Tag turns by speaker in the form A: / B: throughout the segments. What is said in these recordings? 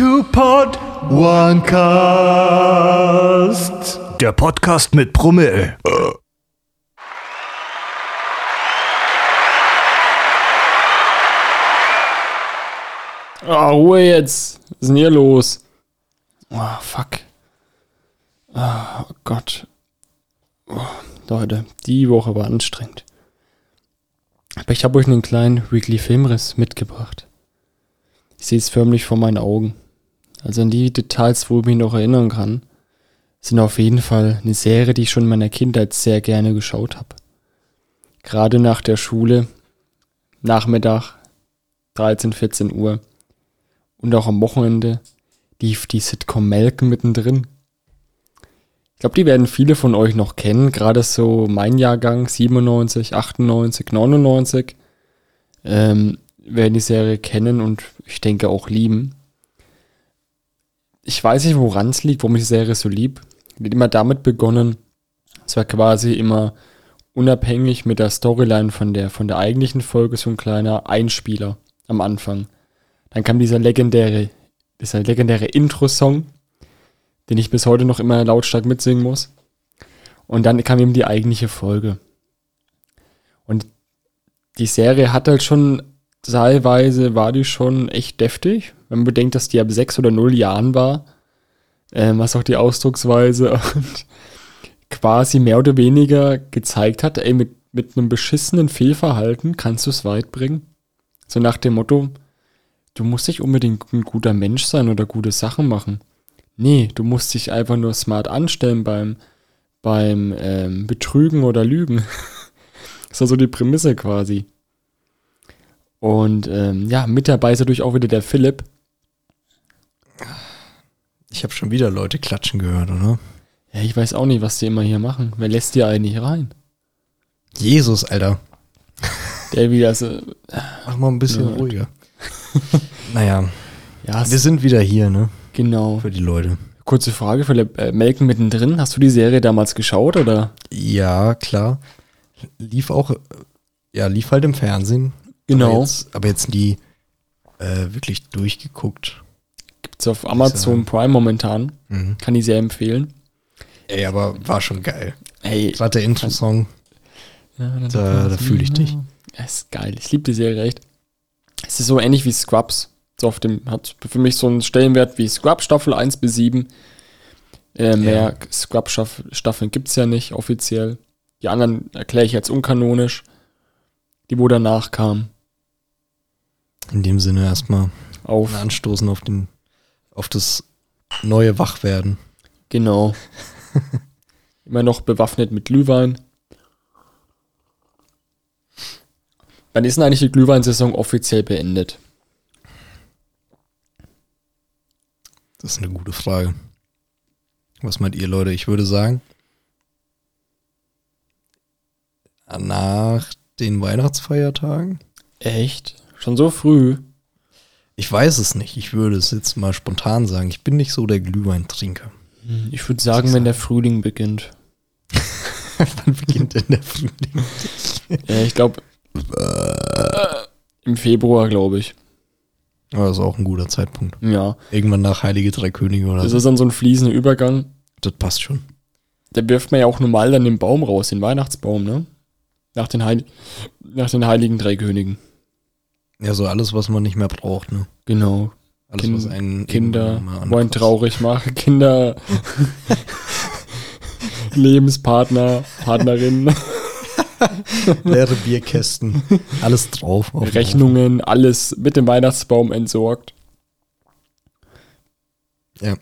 A: Two Pod One Cast. Der Podcast mit Brummel.
B: Ah, Ruhe jetzt. Was ist denn hier los? Oh, fuck. Ah, oh Gott. Oh, Leute, die Woche war anstrengend. Aber ich habe euch einen kleinen Weekly Filmriss mitgebracht. Ich sehe es förmlich vor meinen Augen. Also an die Details, wo ich mich noch erinnern kann, sind auf jeden Fall eine Serie, die ich schon in meiner Kindheit sehr gerne geschaut habe. Gerade nach der Schule, Nachmittag, 13, 14 Uhr und auch am Wochenende lief die Sitcom Melken mittendrin. Ich glaube, die werden viele von euch noch kennen, gerade so mein Jahrgang 97, 98, 99 ähm, werden die Serie kennen und ich denke auch lieben. Ich weiß nicht, woran es liegt, warum ich die Serie so lieb. Hat immer damit begonnen, es war quasi immer unabhängig mit der Storyline von der, von der eigentlichen Folge so ein kleiner Einspieler am Anfang. Dann kam dieser legendäre, dieser legendäre Intro-Song, den ich bis heute noch immer lautstark mitsingen muss. Und dann kam eben die eigentliche Folge. Und die Serie hat halt schon, teilweise war die schon echt deftig. Wenn man bedenkt, dass die ab sechs oder null Jahren war, ähm, was auch die Ausdrucksweise und quasi mehr oder weniger gezeigt hat, ey, mit, mit einem beschissenen Fehlverhalten kannst du es weit bringen. So nach dem Motto, du musst nicht unbedingt ein guter Mensch sein oder gute Sachen machen. Nee, du musst dich einfach nur smart anstellen beim, beim ähm, Betrügen oder Lügen. das war so die Prämisse quasi. Und ähm, ja, mit dabei ist natürlich auch wieder der Philipp.
C: Ich habe schon wieder Leute klatschen gehört, oder?
B: Ja, ich weiß auch nicht, was die immer hier machen. Wer lässt die eigentlich rein?
C: Jesus, Alter.
B: Der wieder so.
C: Mach mal ein bisschen
B: Ja.
C: ruhiger. naja,
B: Ja,
C: wir sind wieder hier, ne?
B: genau.
C: Für die Leute.
B: Kurze Frage, Philipp. Äh, Melken mittendrin. Hast du die Serie damals geschaut oder?
C: Ja, klar. Lief auch, äh, ja, lief halt im Fernsehen.
B: Genau.
C: Aber jetzt, aber jetzt nie äh, wirklich durchgeguckt.
B: Gibt's auf Amazon Prime momentan.
C: Mhm.
B: Kann ich sehr empfehlen.
C: Ey, aber war schon geil.
B: Hey,
C: Gerade der Intro-Song, da, da fühle ich dich.
B: Ja, ist geil. Ich liebe die Serie echt. Es ist so ähnlich wie Scrubs. So auf dem, hat für mich so einen Stellenwert wie Scrubs Staffel 1 bis 7. Äh, mehr Scrubs-Staffeln gibt's ja nicht offiziell. Die anderen erkläre ich jetzt unkanonisch. Die, wo danach kamen.
C: In dem Sinne erstmal
B: Auf,
C: ein Anstoßen auf, den, auf das neue Wachwerden.
B: genau. Immer noch bewaffnet mit Glühwein. Wann ist denn eigentlich die Glühweinsaison offiziell beendet?
C: Das ist eine gute Frage. Was meint ihr, Leute? Ich würde sagen, nach den Weihnachtsfeiertagen?
B: Echt? Schon so früh?
C: Ich weiß es nicht. Ich würde es jetzt mal spontan sagen. Ich bin nicht so der Glühweintrinker.
B: Ich würde sagen, wenn der Frühling beginnt.
C: Wann beginnt denn der Frühling?
B: Ja, ich glaube, im Februar, glaube ich.
C: Aber das ist auch ein guter Zeitpunkt.
B: Ja.
C: Irgendwann nach Heilige Drei Könige oder
B: Das
C: so.
B: ist dann so ein fließender Übergang.
C: Das passt schon.
B: Da wirft man ja auch normal dann den Baum raus, den Weihnachtsbaum, ne? Nach den, Heil nach den Heiligen Drei Königen.
C: Ja, so alles, was man nicht mehr braucht, ne?
B: Genau.
C: Alles,
B: Kind-
C: was einen
B: Kinder wollen traurig machen. Kinder, Lebenspartner, Partnerinnen,
C: Leere Bierkästen. Alles drauf.
B: Rechnungen, alles mit dem Weihnachtsbaum entsorgt.
C: Ja.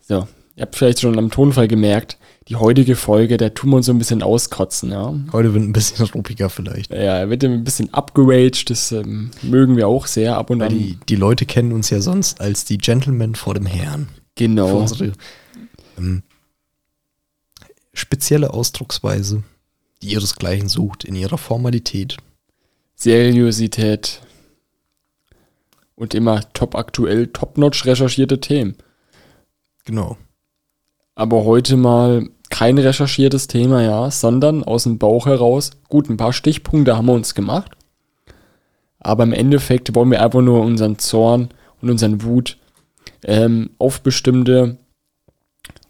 B: So, ihr habt vielleicht schon am Tonfall gemerkt, die heutige Folge, da tun wir uns so ein bisschen auskotzen, ja.
C: Heute wird ein bisschen ruppiger vielleicht.
B: Ja, er wird ein bisschen upgeraged, das ähm, mögen wir auch sehr ab und
C: Weil
B: an.
C: die, die Leute kennen uns ja sonst als die Gentlemen vor dem Herrn. Für
B: genau.
C: unsere ähm, spezielle Ausdrucksweise, die ihresgleichen sucht in ihrer Formalität.
B: Seriosität. Und immer top aktuell, top-notch recherchierte Themen.
C: Genau.
B: Aber heute mal kein recherchiertes Thema, ja, sondern aus dem Bauch heraus. Gut, ein paar Stichpunkte haben wir uns gemacht. Aber im Endeffekt wollen wir einfach nur unseren Zorn und unseren Wut ähm, auf bestimmte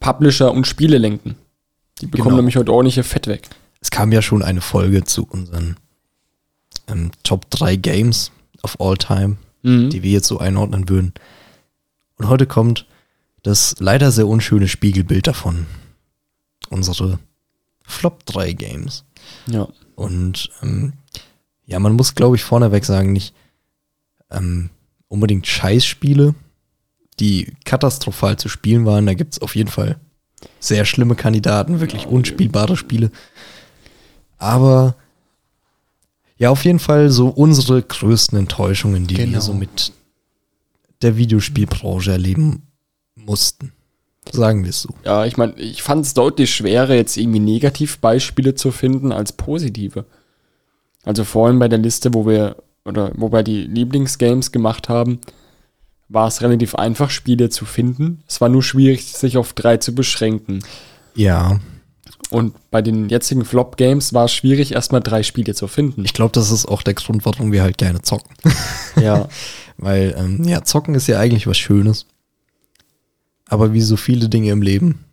B: Publisher und Spiele lenken. Die bekommen
C: Genau.
B: nämlich heute ordentliche Fett weg.
C: Es kam ja schon eine Folge zu unseren ähm, Top 3 Games of All Time,
B: Mhm.
C: die wir jetzt so einordnen würden. Und heute kommt das leider sehr unschöne Spiegelbild davon. Unsere Flop 3 Games.
B: Ja.
C: Und ähm, ja, man muss, glaube ich, vorneweg sagen, nicht ähm, unbedingt Scheißspiele, die katastrophal zu spielen waren. Da gibt es auf jeden Fall sehr schlimme Kandidaten, wirklich unspielbare Spiele. Aber ja, auf jeden Fall so unsere größten Enttäuschungen, die
B: Genau.
C: wir so mit der Videospielbranche erleben mussten. Sagen wir es so.
B: Ja, ich meine, ich fand es deutlich schwerer, jetzt irgendwie Negativbeispiele zu finden als positive. Also vorhin bei der Liste, wo wir, oder wo wir die Lieblingsgames gemacht haben, war es relativ einfach, Spiele zu finden. Es war nur schwierig, sich auf drei zu beschränken.
C: Ja,
B: Und bei den jetzigen Flop-Games war es schwierig, erstmal drei Spiele zu finden.
C: ich glaube, das ist auch der Grund, warum wir halt gerne zocken.
B: ja,
C: Weil, ähm, ja, zocken ist ja eigentlich was Schönes. Aber wie so viele Dinge im Leben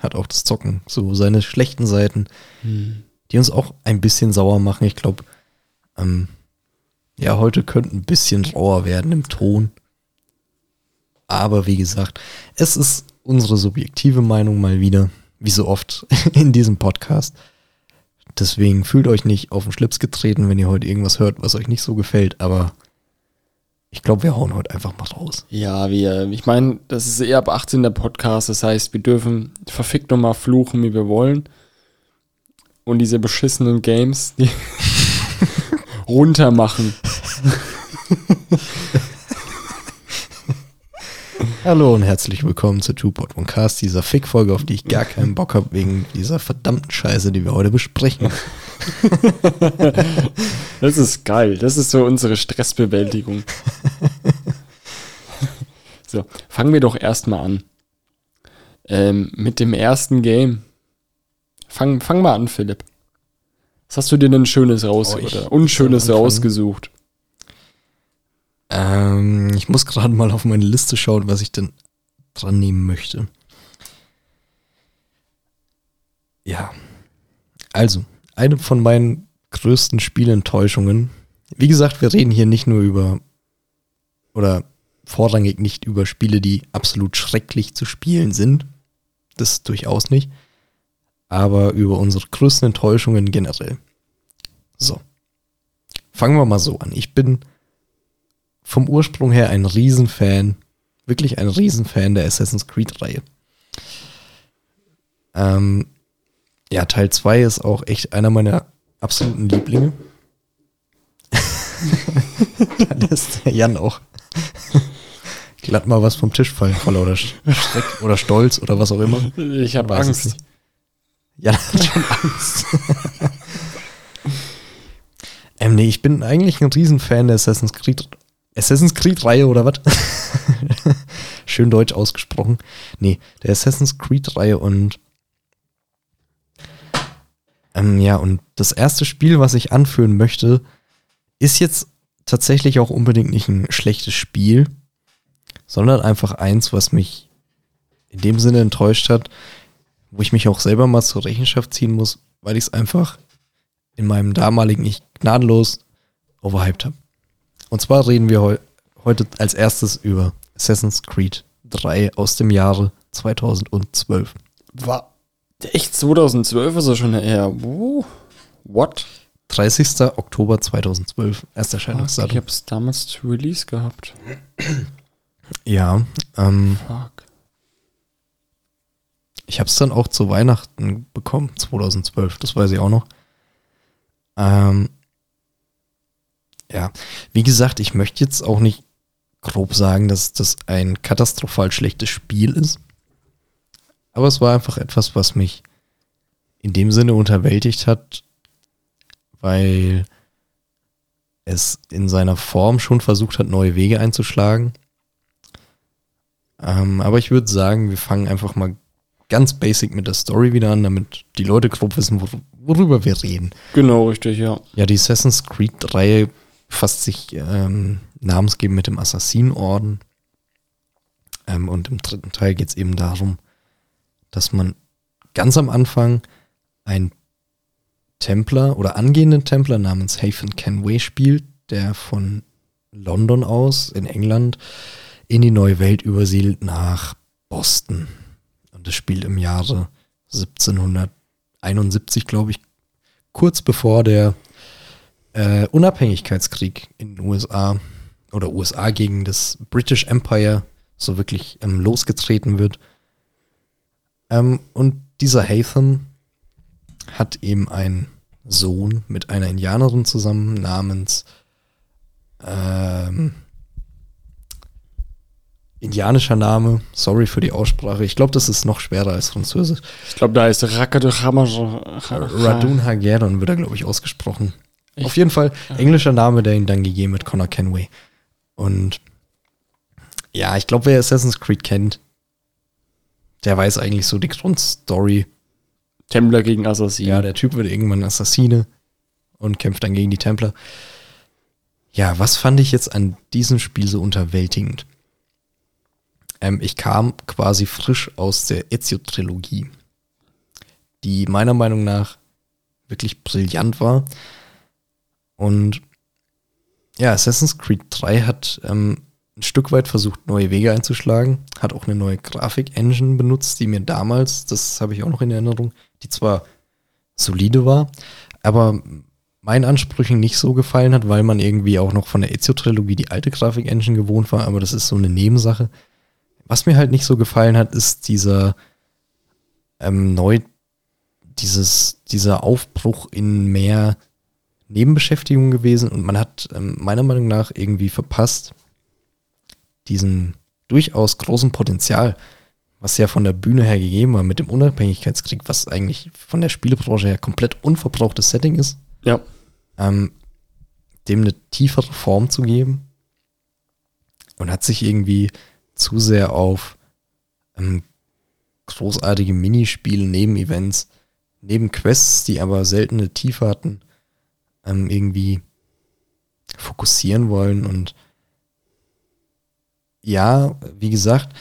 C: hat auch das Zocken so seine schlechten Seiten, die uns auch ein bisschen sauer machen. Ich glaube, ähm, ja, heute könnte ein bisschen rauer werden im Ton. Aber wie gesagt, es ist unsere subjektive Meinung mal wieder, wie so oft in diesem Podcast. Deswegen fühlt euch nicht auf den Schlips getreten, wenn ihr heute irgendwas hört, was euch nicht so gefällt. Aber ich glaube, wir hauen heute einfach mal raus.
B: Ja, wir, ich meine, das ist eher ab 18 der Podcast, das heißt, wir dürfen verfickt nochmal fluchen, wie wir wollen. Und diese beschissenen Games, die runter machen.
C: Hallo und herzlich willkommen zu Two-Pod und Cast, dieser Fick-Folge, auf die ich gar keinen Bock habe, wegen dieser verdammten Scheiße, die wir heute besprechen.
B: Das ist geil. Das ist so unsere Stressbewältigung. so, fangen wir doch erstmal an. Ähm, mit dem ersten Game. Fang, fang mal an, Philipp. Was hast du dir denn Schönes raus
C: Oh,
B: oder Unschönes rausgesucht?
C: Ähm, ich muss gerade mal auf meine Liste schauen, was ich denn dran nehmen möchte. Ja. Also, eine von meinen größten Spielenttäuschungen. Wie gesagt, wir reden hier nicht nur über oder vorrangig nicht über Spiele, die absolut schrecklich zu spielen sind. Das durchaus nicht. Aber über unsere größten Enttäuschungen generell. So. Fangen wir mal so an. Ich bin vom Ursprung her ein Riesenfan, wirklich ein Riesenfan der Assassin's Creed-Reihe. Ähm, ja, Teil 2 ist auch echt einer meiner absoluten Lieblinge. da lässt der Jan auch glatt mal was vom Tisch fallen, voller oder Schreck oder Stolz oder was auch immer.
B: Ich habe Angst.
C: Jan hat schon Angst. ähm, nee, ich bin eigentlich ein Riesenfan der Assassin's Creed Assassin's Creed-Reihe oder was? Schön deutsch ausgesprochen. Nee, der Assassin's Creed-Reihe und ähm, ja, und das erste Spiel, was ich anführen möchte, ist jetzt tatsächlich auch unbedingt nicht ein schlechtes Spiel, sondern einfach eins, was mich in dem Sinne enttäuscht hat, wo ich mich auch selber mal zur Rechenschaft ziehen muss, weil ich es einfach in meinem damaligen Ich gnadenlos overhyped habe. Und zwar reden wir heu heute als erstes über Assassin's Creed 3 aus dem Jahre 2012.
B: War echt 2012 ist er schon her. Wo? What?
C: 30. Oktober 2012,
B: Ich
C: Ersterscheinungsdatum.
B: habe es damals zu Release gehabt.
C: Ja, ähm,
B: Fuck.
C: ich habe es dann auch zu Weihnachten bekommen, 2012, das weiß ich auch noch. Ähm, ja, wie gesagt, ich möchte jetzt auch nicht grob sagen, dass das ein katastrophal schlechtes Spiel ist. Aber es war einfach etwas, was mich in dem Sinne unterwältigt hat, weil es in seiner Form schon versucht hat, neue Wege einzuschlagen. Ähm, aber ich würde sagen, wir fangen einfach mal ganz basic mit der Story wieder an, damit die Leute grob wissen, wor worüber wir reden.
B: Genau, richtig, ja.
C: Ja, die Assassin's Creed-Reihe befasst sich ähm, namensgebend mit dem Assassinenorden. Ähm, und im dritten Teil geht es eben darum, dass man ganz am Anfang einen Templer oder angehenden Templer namens Hafen Kenway spielt, der von London aus in England in die neue Welt übersiedelt nach Boston. Und das spielt im Jahre 1771, glaube ich, kurz bevor der äh, Unabhängigkeitskrieg in den USA oder USA gegen das British Empire so wirklich ähm, losgetreten wird. Ähm, und dieser Hatham hat eben einen Sohn mit einer Indianerin zusammen namens ähm, indianischer Name. Sorry für die Aussprache. Ich glaube, das ist noch schwerer als Französisch.
B: Ich glaube, da ist Radun
C: Hageron wird er, glaube ich, ausgesprochen. Auf jeden Fall englischer Name, der ihn dann gegeben hat, Connor Kenway. Und ja, ich glaube, wer Assassin's Creed kennt, der weiß eigentlich so die Grundstory.
B: Templer gegen Assassinen.
C: Ja, der Typ wird irgendwann Assassine und kämpft dann gegen die Templer. Ja, was fand ich jetzt an diesem Spiel so unterwältigend? Ähm, ich kam quasi frisch aus der Ezio-Trilogie, die meiner Meinung nach wirklich brillant war. Und ja, Assassin's Creed 3 hat ähm, ein Stück weit versucht, neue Wege einzuschlagen, hat auch eine neue Grafik-Engine benutzt, die mir damals, das habe ich auch noch in Erinnerung, die zwar solide war, aber meinen Ansprüchen nicht so gefallen hat, weil man irgendwie auch noch von der Ezio-Trilogie die alte Grafik-Engine gewohnt war, aber das ist so eine Nebensache. Was mir halt nicht so gefallen hat, ist dieser ähm, neu, dieses, dieser Aufbruch in mehr Nebenbeschäftigung gewesen und man hat ähm, meiner Meinung nach irgendwie verpasst, diesen durchaus großen Potenzial, was ja von der Bühne her gegeben war mit dem Unabhängigkeitskrieg, was eigentlich von der Spielebranche her komplett unverbrauchtes Setting ist,
B: Ja.
C: ähm, dem eine tiefere Form zu geben und hat sich irgendwie zu sehr auf ähm, großartige Minispiele, Nebenevents, Nebenquests, die aber seltene Tiefe hatten, ähm, irgendwie fokussieren wollen. Und ja, wie gesagt,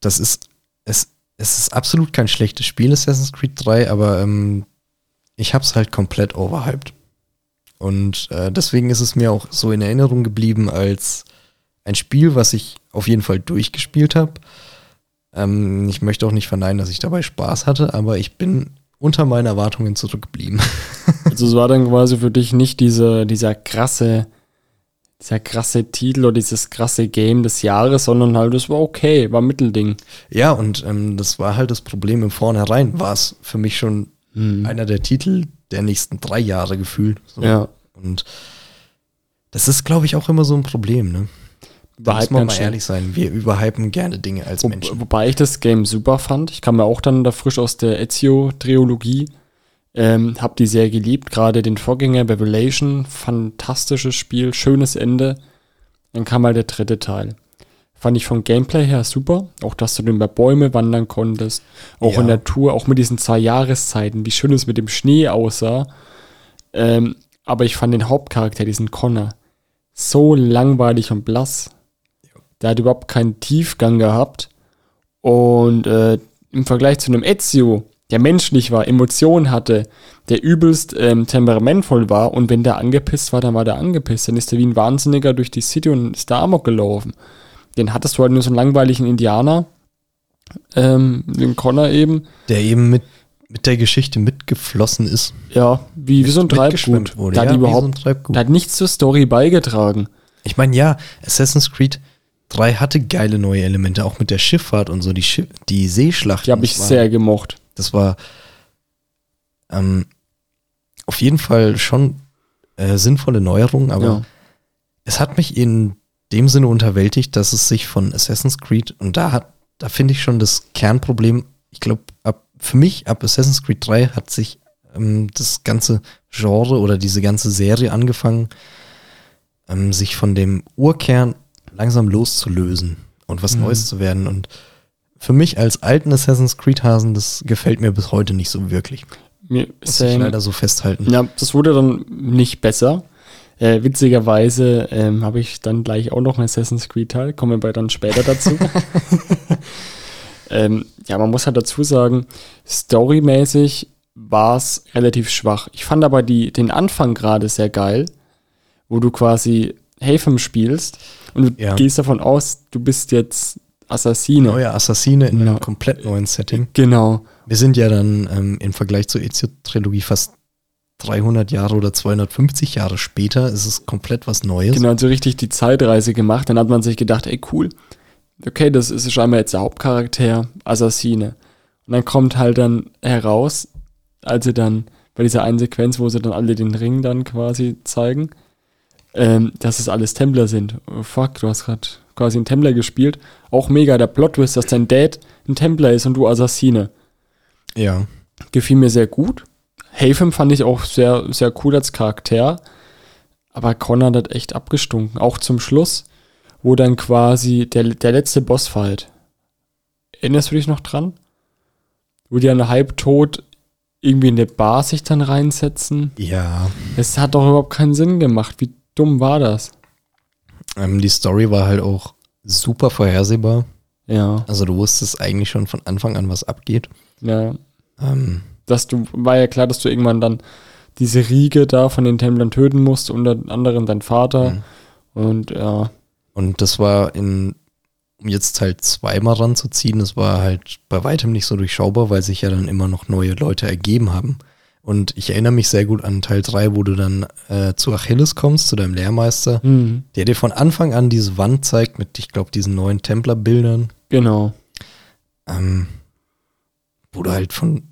C: das ist, es, es ist absolut kein schlechtes Spiel, Assassin's Creed 3, aber ähm, ich habe es halt komplett overhyped. Und äh, deswegen ist es mir auch so in Erinnerung geblieben als ein Spiel, was ich auf jeden Fall durchgespielt habe. Ähm, ich möchte auch nicht verneinen, dass ich dabei Spaß hatte, aber ich bin unter meinen Erwartungen zurückgeblieben.
B: Also es war dann quasi für dich nicht diese, dieser krasse, dieser krasse Titel oder dieses krasse Game des Jahres, sondern halt, es war okay, war Mittelding.
C: ja, und ähm, das war halt das Problem im Vornherein. War es für mich schon einer der Titel der nächsten drei Jahre gefühlt. So.
B: Ja.
C: Und das ist, glaube ich, auch immer so ein Problem, ne? Da muss
B: Überhypen
C: man mal ehrlich sein. Wir überhypen gerne Dinge als
B: Wo,
C: Menschen.
B: wobei ich das Game super fand. Ich kam ja auch dann da frisch aus der Ezio-Triologie. Ähm, hab die sehr geliebt, gerade den Vorgänger Revelation, fantastisches Spiel, schönes Ende. Dann kam halt der dritte Teil. Fand ich vom Gameplay her super, auch dass du bei Bäume wandern konntest, auch
C: Ja.
B: in der Tour, auch mit diesen zwei Jahreszeiten, wie schön es mit dem Schnee aussah. Ähm, aber ich fand den Hauptcharakter, diesen Connor, so langweilig und blass. Der hat überhaupt keinen Tiefgang gehabt. Und äh, im Vergleich zu einem Ezio, der menschlich war, Emotionen hatte, der übelst ähm, temperamentvoll war und wenn der angepisst war, dann war der angepisst. Dann ist er wie ein Wahnsinniger durch die City und ist da amok gelaufen. Den hattest du halt nur so einen langweiligen Indianer, ähm, den Connor eben.
C: Der eben mit, mit der Geschichte mitgeflossen ist.
B: Ja, wie, wie so ein Treibgut.
C: wurde,
B: Der
C: ja,
B: hat
C: wie so
B: überhaupt,
C: Treibgut.
B: der hat nichts zur Story beigetragen.
C: Ich meine, ja, Assassin's Creed 3 hatte geile neue Elemente, auch mit der Schifffahrt und so, die, Schiff, die Seeschlachten.
B: Die habe ich sehr gemocht.
C: Das war ähm, auf jeden Fall schon äh, sinnvolle Neuerungen, aber
B: Ja.
C: es hat mich in dem Sinne unterwältigt, dass es sich von Assassin's Creed, und da hat, da finde ich schon das Kernproblem, ich glaube, ab, für mich ab Assassin's Creed 3 hat sich ähm, das ganze Genre oder diese ganze Serie angefangen, ähm, sich von dem Urkern langsam loszulösen und was Neues zu werden. Und für mich als alten Assassin's Creed-Hasen, das gefällt mir bis heute nicht so wirklich.
B: Mir
C: Muss ich
B: same.
C: leider so festhalten.
B: Ja, das wurde dann nicht besser. Äh, witzigerweise ähm, habe ich dann gleich auch noch einen Assassin's Creed-Teil, kommen wir dann später dazu. ähm, ja, man muss halt dazu sagen, storymäßig war es relativ schwach. Ich fand aber die, den Anfang gerade sehr geil, wo du quasi Haven spielst und du
C: Ja.
B: gehst davon aus, du bist jetzt Assassine.
C: Neue Assassine in
B: Ja.
C: einem komplett neuen Setting.
B: Genau.
C: Wir sind ja dann ähm, im Vergleich zur Ezio-Trilogie fast 300 Jahre oder 250 Jahre später. Es ist komplett was Neues.
B: Genau, so richtig die Zeitreise gemacht. Dann hat man sich gedacht, ey, cool. Okay, das ist scheinbar jetzt der Hauptcharakter, Assassine. Und dann kommt halt dann heraus, als sie dann bei dieser einen Sequenz, wo sie dann alle den Ring dann quasi zeigen, ähm, dass es alles Templer sind. Oh, fuck, du hast gerade quasi einen Templer gespielt. Auch mega der Plot-Twist, dass dein Dad ein Templer ist und du Assassine.
C: Ja.
B: Gefiel mir sehr gut. Haven fand ich auch sehr, sehr cool als Charakter. Aber Connor hat echt abgestunken. Auch zum Schluss, wo dann quasi der, der letzte Bossfight. Erinnerst du dich noch dran? Wo die dann halbtot irgendwie in der Bar sich dann reinsetzen.
C: Ja.
B: Es hat doch überhaupt keinen Sinn gemacht. Wie dumm war das?
C: Ähm, die Story war halt auch super vorhersehbar.
B: Ja,
C: Also du wusstest eigentlich schon von Anfang an, was abgeht.
B: ja.
C: Ähm,
B: Dass du, war ja klar, dass du irgendwann dann diese Riege da von den Templern töten musst, unter anderem dein Vater.
C: Mhm.
B: Und ja,
C: und das war in, um jetzt halt zweimal ranzuziehen, das war halt bei weitem nicht so durchschaubar, weil sich ja dann immer noch neue Leute ergeben haben. Und ich erinnere mich sehr gut an Teil 3, wo du dann äh, zu Achilles kommst, zu deinem Lehrmeister,
B: Mhm.
C: der dir von Anfang an diese Wand zeigt mit, ich glaube, diesen neuen Templerbildern.
B: Genau.
C: Ähm, wo du halt von.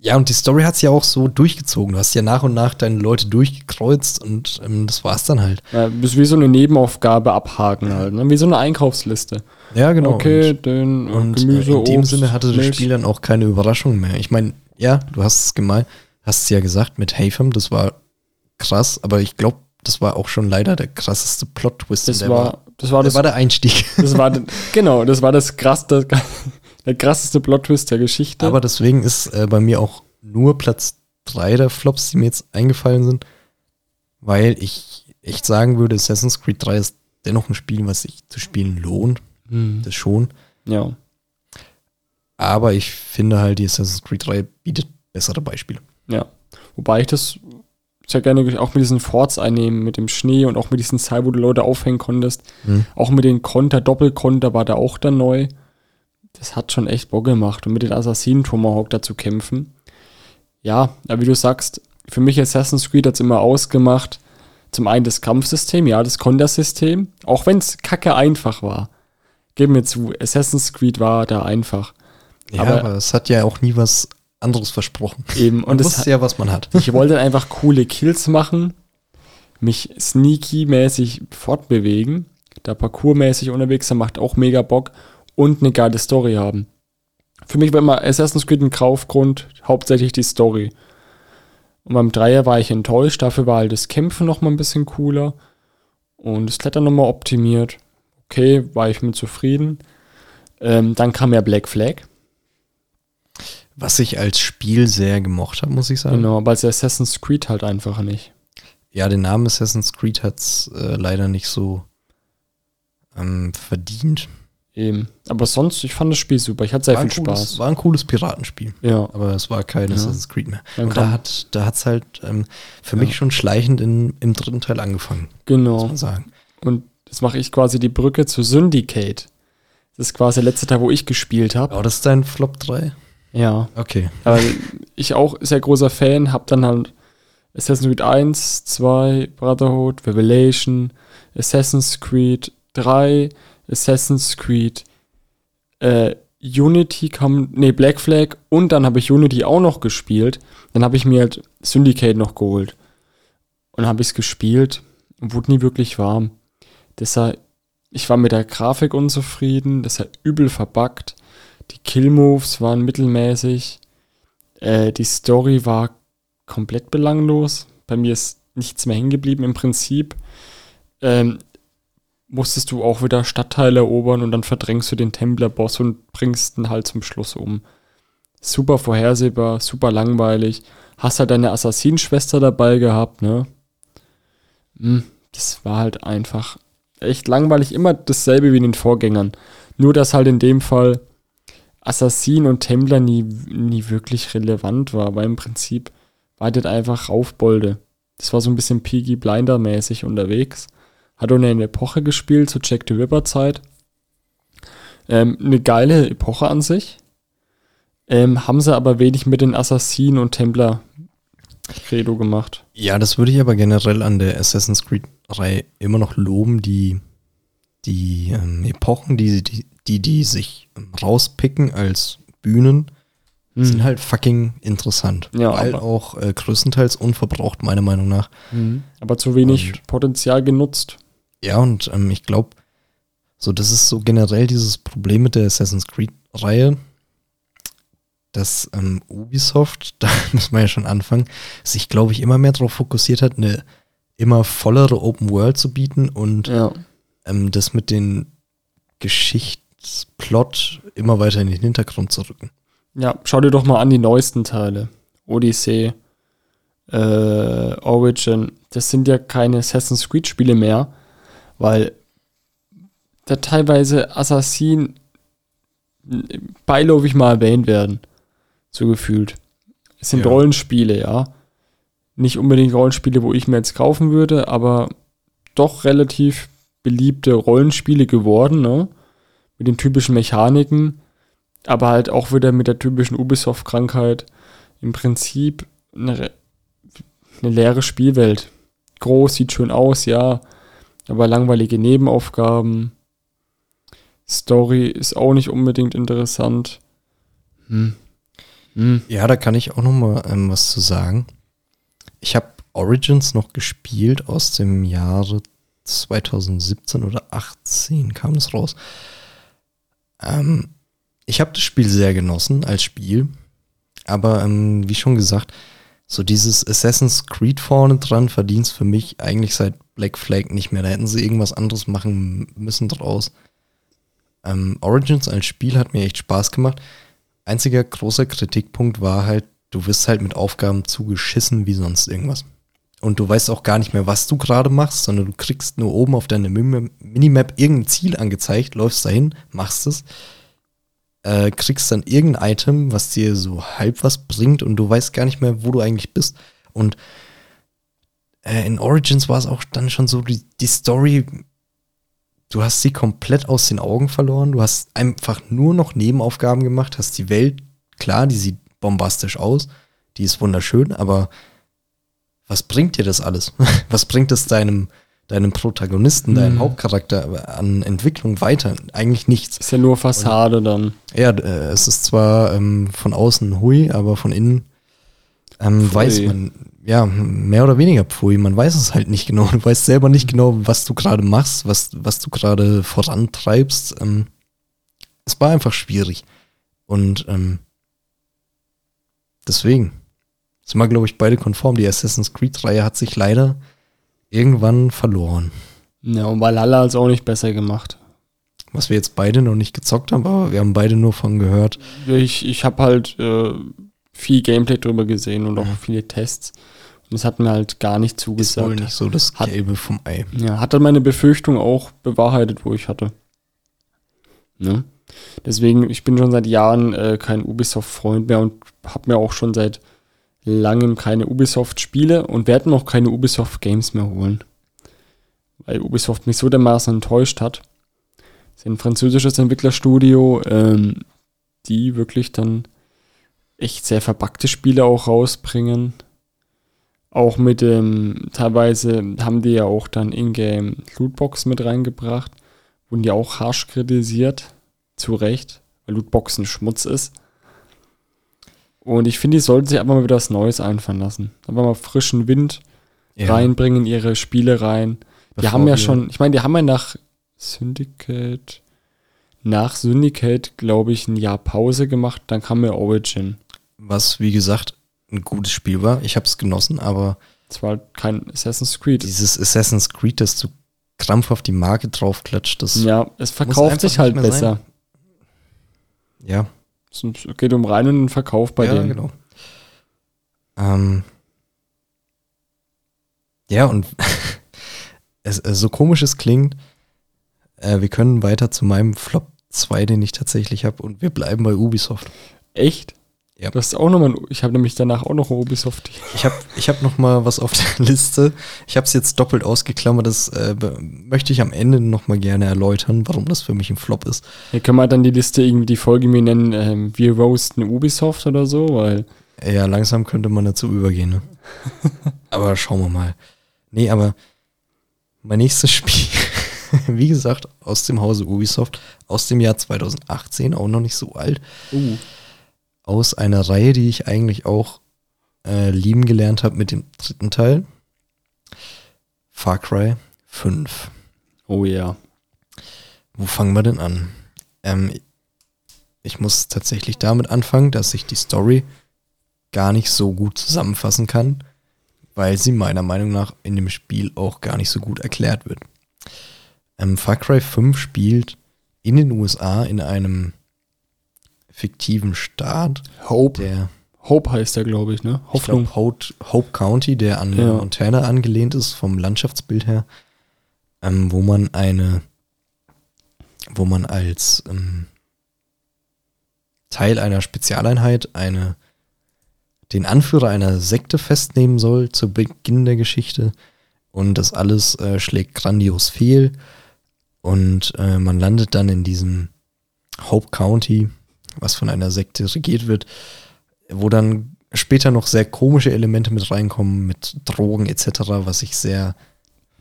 C: Ja, und die Story hat es ja auch so durchgezogen. Du hast ja nach und nach deine Leute durchgekreuzt und ähm, das war's dann halt.
B: Ja, das ist wie so eine Nebenaufgabe abhaken halt, ne? Wie so eine Einkaufsliste.
C: Ja, genau.
B: okay,
C: Und,
B: den äh,
C: und
B: Gemüse,
C: äh, in dem
B: Obst,
C: Sinne hatte das
B: Milch.
C: Spiel dann auch keine Überraschung mehr. Ich meine, ja, du hast es gemeint, hast es ja gesagt mit Haytham, das war krass, aber ich glaube, das war auch schon leider der krasseste Plot-Twist.
B: Das
C: Der
B: war, das war
C: das
B: das,
C: war der Einstieg.
B: das war, genau, das war das krasseste, der krasseste Plot-Twist der Geschichte.
C: Aber deswegen ist äh, bei mir auch nur Platz 3 der Flops, die mir jetzt eingefallen sind, weil ich echt sagen würde, Assassin's Creed 3 ist dennoch ein Spiel, was sich zu spielen lohnt.
B: Hm,
C: Das schon.
B: ja.
C: Aber ich finde halt, die Assassin's Creed 3 bietet bessere Beispiele.
B: Ja. Wobei ich das sehr gerne auch mit diesen Forts einnehmen, mit dem Schnee und auch mit diesen Teil, wo du Leute aufhängen konntest.
C: Hm.
B: Auch mit den Konter, Doppelkonter war da auch dann neu. Das hat schon echt Bock gemacht. Und mit den Assassinen Tomahawk da zu kämpfen. Ja, aber wie du sagst, für mich Assassin's Creed hat es immer ausgemacht. Zum einen das Kampfsystem, ja, das Kontersystem. Auch wenn es kacke einfach war. Geben mir zu, Assassin's Creed war da einfach.
C: Ja,
B: Aber-
C: aber, es hat ja auch nie was anderes versprochen.
B: Eben. Und es
C: wusste ja, was man hat.
B: Ich wollte einfach coole Kills machen, mich sneaky-mäßig fortbewegen, da parkourmäßig unterwegs sein, macht auch mega Bock und eine geile Story haben. Für mich war immer Assassin's Creed ein Kaufgrund, hauptsächlich die Story. Und beim Dreier war ich enttäuscht, dafür war halt das Kämpfen noch mal ein bisschen cooler und das Klettern noch mal optimiert. Okay, war ich mit zufrieden. Ähm, dann kam ja Black Flag,
C: Was ich als Spiel sehr gemocht habe, muss ich sagen.
B: genau, aber als Assassin's Creed halt einfach nicht.
C: Ja, den Namen Assassin's Creed hat es äh, leider nicht so ähm, verdient.
B: Eben. Aber sonst, ich fand das Spiel super. Ich hatte sehr
C: war,
B: viel
C: cooles,
B: Spaß.
C: war ein cooles Piratenspiel.
B: Ja.
C: Aber es war kein
B: Ja.
C: Assassin's Creed mehr.
B: Dann
C: Und da hat da hat's halt ähm, für
B: Ja.
C: mich schon schleichend in, im dritten Teil angefangen, muss
B: Genau.
C: man sagen.
B: Und jetzt mache ich quasi die Brücke zu Syndicate. Das ist quasi der letzte Teil, wo ich gespielt habe.
C: Aber das ist dein Flop 3?
B: Ja.
C: Okay.
B: Aber ich auch sehr großer Fan, hab dann halt Assassin's Creed 1, 2, Brotherhood, Revelation, Assassin's Creed 3, Assassin's Creed äh, Unity kam, nee, Black Flag und dann habe ich Unity auch noch gespielt. Dann habe ich mir halt Syndicate noch geholt. Und habe ich es gespielt und wurde nie wirklich warm. Deshalb, ich war mit der Grafik unzufrieden, das hat übel verbuggt. Die Killmoves waren mittelmäßig. Äh, die Story war komplett belanglos. Bei mir ist nichts mehr hängen geblieben im Prinzip. Ähm, musstest du auch wieder Stadtteile erobern und dann verdrängst du den Templer-Boss und bringst ihn halt zum Schluss um. Super vorhersehbar, super langweilig. Hast halt deine Assassinenschwester dabei gehabt, ne? Hm, das war halt einfach echt langweilig. Immer dasselbe wie in den Vorgängern. Nur, dass halt in dem Fall Assassin und Templar nie, nie wirklich relevant war, weil im Prinzip war das einfach Raufbolde. Das war so ein bisschen Piggy Blinder-mäßig unterwegs. Hat auch in der Epoche gespielt, zur Jack the Ripper-Zeit. Ähm, eine geile Epoche an sich. Ähm, haben sie aber wenig mit den Assassinen und Templar Credo gemacht.
C: Ja, das würde ich aber generell an der Assassin's Creed-Reihe immer noch loben, die, die ähm, Epochen, die, die, die die sich rauspicken als Bühnen,
B: Hm.
C: sind halt fucking interessant.
B: Ja,
C: weil auch äh, größtenteils unverbraucht, meiner Meinung nach.
B: Aber zu wenig
C: Und-
B: Potenzial genutzt.
C: Ja, und ähm, ich glaube, so, das ist so generell dieses Problem mit der Assassin's Creed-Reihe, dass ähm, Ubisoft, da muss man ja schon anfangen, sich, glaube ich, immer mehr darauf fokussiert hat, eine immer vollere Open World zu bieten und
B: Ja.
C: ähm, das mit den Geschichtsplot immer weiter in den Hintergrund zu rücken.
B: Ja, schau dir doch mal an die neuesten Teile. Odyssey, äh, Origin. Das sind ja keine Assassin's Creed Spiele mehr, weil da teilweise Assassin beiläufig mal erwähnt werden. So gefühlt. Es sind
C: Ja.
B: Rollenspiele, ja. Nicht unbedingt Rollenspiele, wo ich mir jetzt kaufen würde, aber doch relativ beliebte Rollenspiele geworden, ne? Mit den typischen Mechaniken, aber halt auch wieder mit der typischen Ubisoft-Krankheit. Im Prinzip eine, eine leere Spielwelt. Groß, sieht schön aus, ja, aber langweilige Nebenaufgaben. Story ist auch nicht unbedingt interessant. Hm. Hm.
C: Ja, da kann ich auch noch mal ähm, was zu sagen. Ich habe Origins noch gespielt aus dem Jahre 2017 oder 18 kam das raus. Ähm, ich habe das Spiel sehr genossen als Spiel, aber ähm, wie schon gesagt, so dieses Assassin's Creed vorne dran verdient für mich eigentlich seit Black Flag nicht mehr. Da hätten sie irgendwas anderes machen müssen draus. Ähm, Origins als Spiel hat mir echt Spaß gemacht. Einziger großer Kritikpunkt war halt, du wirst halt mit Aufgaben zugeschissen wie sonst irgendwas. Und du weißt auch gar nicht mehr, was du gerade machst, sondern du kriegst nur oben auf deine Mim- Minimap irgendein Ziel angezeigt, läufst dahin, machst es, äh, kriegst dann irgendein Item, was dir so halb was bringt und du weißt gar nicht mehr, wo du eigentlich bist. Und äh, in Origins war es auch dann schon so, die, die Story, du hast sie komplett aus den Augen verloren. Du hast einfach nur noch Nebenaufgaben gemacht, hast die Welt, klar, die sieht bombastisch aus, die ist wunderschön, aber was bringt dir das alles? Was bringt es deinem, deinem Protagonisten, deinem
B: Hm.
C: Hauptcharakter an Entwicklung weiter? Eigentlich nichts.
B: Ist ja nur Fassade dann.
C: Ja, äh, es ist zwar ähm, von außen hui, aber von innen ähm, weiß man, ja, mehr oder weniger pfui. Man weiß es halt nicht genau. Du weißt selber nicht genau, was du gerade machst, was, was du gerade vorantreibst. Ähm, es war einfach schwierig. Und ähm, deswegen sind wir, glaube ich, beide konform. Die Assassin's Creed-Reihe hat sich leider irgendwann verloren.
B: Ja, und Valhalla hat es auch nicht besser gemacht.
C: Was wir jetzt beide noch nicht gezockt haben, aber wir haben beide nur von gehört.
B: Ich, ich habe halt äh, viel Gameplay drüber gesehen und auch viele Tests. Und es hat mir halt gar nicht
C: Ist wohl
B: zugesagt.
C: nicht so das
B: Hat-
C: Gelbe vom Ei.
B: Ja, hat dann meine Befürchtung auch bewahrheitet, wo ich hatte. Ne? Deswegen, ich bin schon seit Jahren äh, kein Ubisoft-Freund mehr und habe mir auch schon seit langem keine Ubisoft-Spiele und werde noch keine Ubisoft-Games mehr holen. Weil Ubisoft mich so dermaßen enttäuscht hat. Das ist ein französisches Entwicklerstudio, ähm, die wirklich dann echt sehr verpackte Spiele auch rausbringen. Auch mit dem, teilweise haben die ja auch dann Ingame Lootbox mit reingebracht. Wurden die auch harsch kritisiert. Zu Recht, weil Lootboxen Schmutz ist. Und ich finde, die sollten sich einfach mal wieder was Neues einfallen lassen. Einfach mal frischen Wind reinbringen, ihre Spiele rein. Die
C: Bevor
B: haben ja schon, ich meine, die haben ja nach Syndicate, nach Syndicate, glaube ich, ein Jahr Pause gemacht, dann kam ja Origin.
C: Was, wie gesagt, ein gutes Spiel war. Ich habe es genossen, aber
B: Das war halt kein Assassin's Creed.
C: dieses Assassin's Creed, das du krampfhaft die Marke draufklatscht, das
B: Ja, es verkauft sich halt besser.
C: ja,
B: Es geht um rein und den Verkauf bei
C: ja,
B: denen.
C: genau. Ähm, ja, und es, es, so komisch es klingt, äh, wir können weiter zu meinem Flop 2, den ich tatsächlich habe, und wir bleiben bei Ubisoft.
B: Echt?
C: Ja.
B: Du hast auch noch mal, ich habe nämlich danach auch noch ein Ubisoft.
C: Ich habe ich hab noch mal was auf der Liste. Ich habe es jetzt doppelt ausgeklammert. Das äh, möchte ich am Ende noch mal gerne erläutern, warum das für mich ein Flop ist.
B: Hier können wir dann die Liste irgendwie die Folge mir nennen, ähm, wir roasten Ubisoft oder so, weil
C: Ja, langsam könnte man dazu übergehen. Ne? aber schauen wir mal. Nee, aber mein nächstes Spiel, wie gesagt, aus dem Hause Ubisoft, aus dem Jahr 2018, auch noch nicht so alt,
B: uh,
C: aus einer Reihe, die ich eigentlich auch äh, lieben gelernt habe mit dem dritten Teil. Far Cry 5.
B: oh ja.
C: Wo fangen wir denn an? Ähm, ich muss tatsächlich damit anfangen, dass ich die Story gar nicht so gut zusammenfassen kann, weil sie meiner Meinung nach in dem Spiel auch gar nicht so gut erklärt wird. Ähm, Far Cry 5 spielt in den USA in einem fiktiven Staat,
B: Hope.
C: der
B: Hope heißt der, glaube ich, ne?
C: ich
B: Hoffnung.
C: glaub, Hope, Hope County, der an
B: Ja.
C: Montana angelehnt ist vom Landschaftsbild her, ähm, wo man eine, wo man als ähm, Teil einer Spezialeinheit eine, den Anführer einer Sekte festnehmen soll zu Beginn der Geschichte und das alles äh, schlägt grandios fehl und äh, man landet dann in diesem Hope County, was von einer Sekte regiert wird, wo dann später noch sehr komische Elemente mit reinkommen, mit Drogen etc., was ich sehr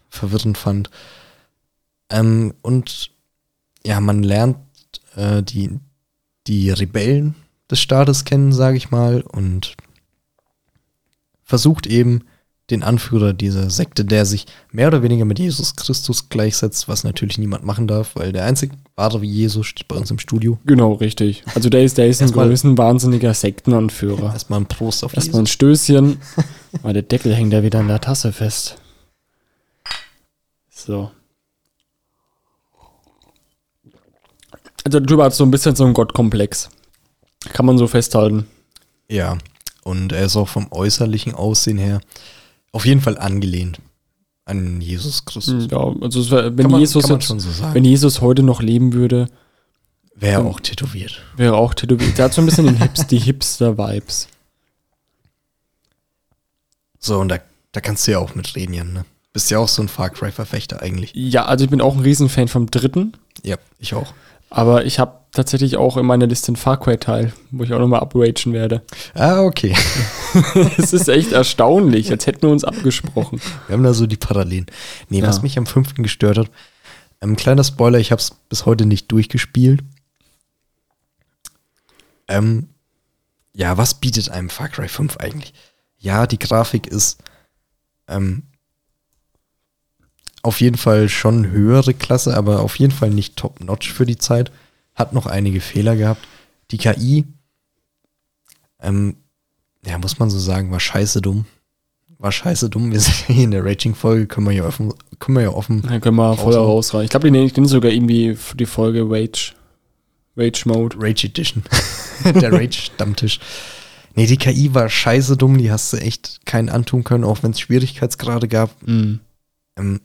C: verwirrend fand. Ähm, und ja, man lernt äh, die, die Rebellen des Staates kennen, sage ich mal, und versucht eben den Anführer dieser Sekte, der sich mehr oder weniger mit Jesus Christus gleichsetzt, was natürlich niemand machen darf, weil der einzig wahre wie Jesus steht bei uns im Studio.
B: Genau, richtig. Also der ist, der ist ein größten wahnsinniger Sektenanführer.
C: Erstmal ein Prost auf
B: Erstmal ein. Stößchen. Ah, der Deckel hängt ja wieder an der Tasse fest. So. Also der Typ hat so ein bisschen so einen Gottkomplex. Kann man so festhalten.
C: Ja, und er ist auch vom äußerlichen Aussehen her auf jeden Fall angelehnt an Jesus Christus.
B: Ja, also es wär, wenn
C: man-
B: Jesus jetzt,
C: so
B: wenn Jesus heute noch leben würde,
C: Wäre auch tätowiert.
B: wäre auch tätowiert. Der hat so ein bisschen den Hips, die Hipster-Vibes.
C: So, und da, da kannst du ja auch mit reden, Jan, ne? Bist ja auch so ein Far Cry-Verfechter eigentlich.
B: Ja, also ich bin auch ein Riesenfan vom dritten,
C: Ja, ich auch.
B: Aber ich habe tatsächlich auch in meiner Liste einen Far Cry-Teil, wo ich auch nochmal upragen werde.
C: Ah, okay.
B: Es ist echt erstaunlich, als hätten wir uns abgesprochen.
C: Wir haben da so die Parallelen. Nee, was
B: Ja.
C: mich am fünften gestört hat, ähm, kleiner Spoiler, ich habe es bis heute nicht durchgespielt. Ähm, ja, was bietet einem Far Cry 5 eigentlich? Ja, die Grafik ist ähm, auf jeden Fall schon höhere Klasse, aber auf jeden Fall nicht top-notch für die Zeit. Hat noch einige Fehler gehabt. Die KI, ähm, ja, muss man so sagen, war scheiße dumm. War scheiße dumm. Wir sind hier in der Raging-Folge, können wir ja offen, können wir ja offen.
B: Dann können wir voll rausrein. Ich glaube, die nennen sogar irgendwie für die Folge Rage. Rage Mode.
C: Rage Edition. der Rage-Stammtisch. Nee, die KI war scheiße dumm, die hast du echt keinen antun können, auch wenn es Schwierigkeitsgrade gab.
B: Mhm.
C: Ähm,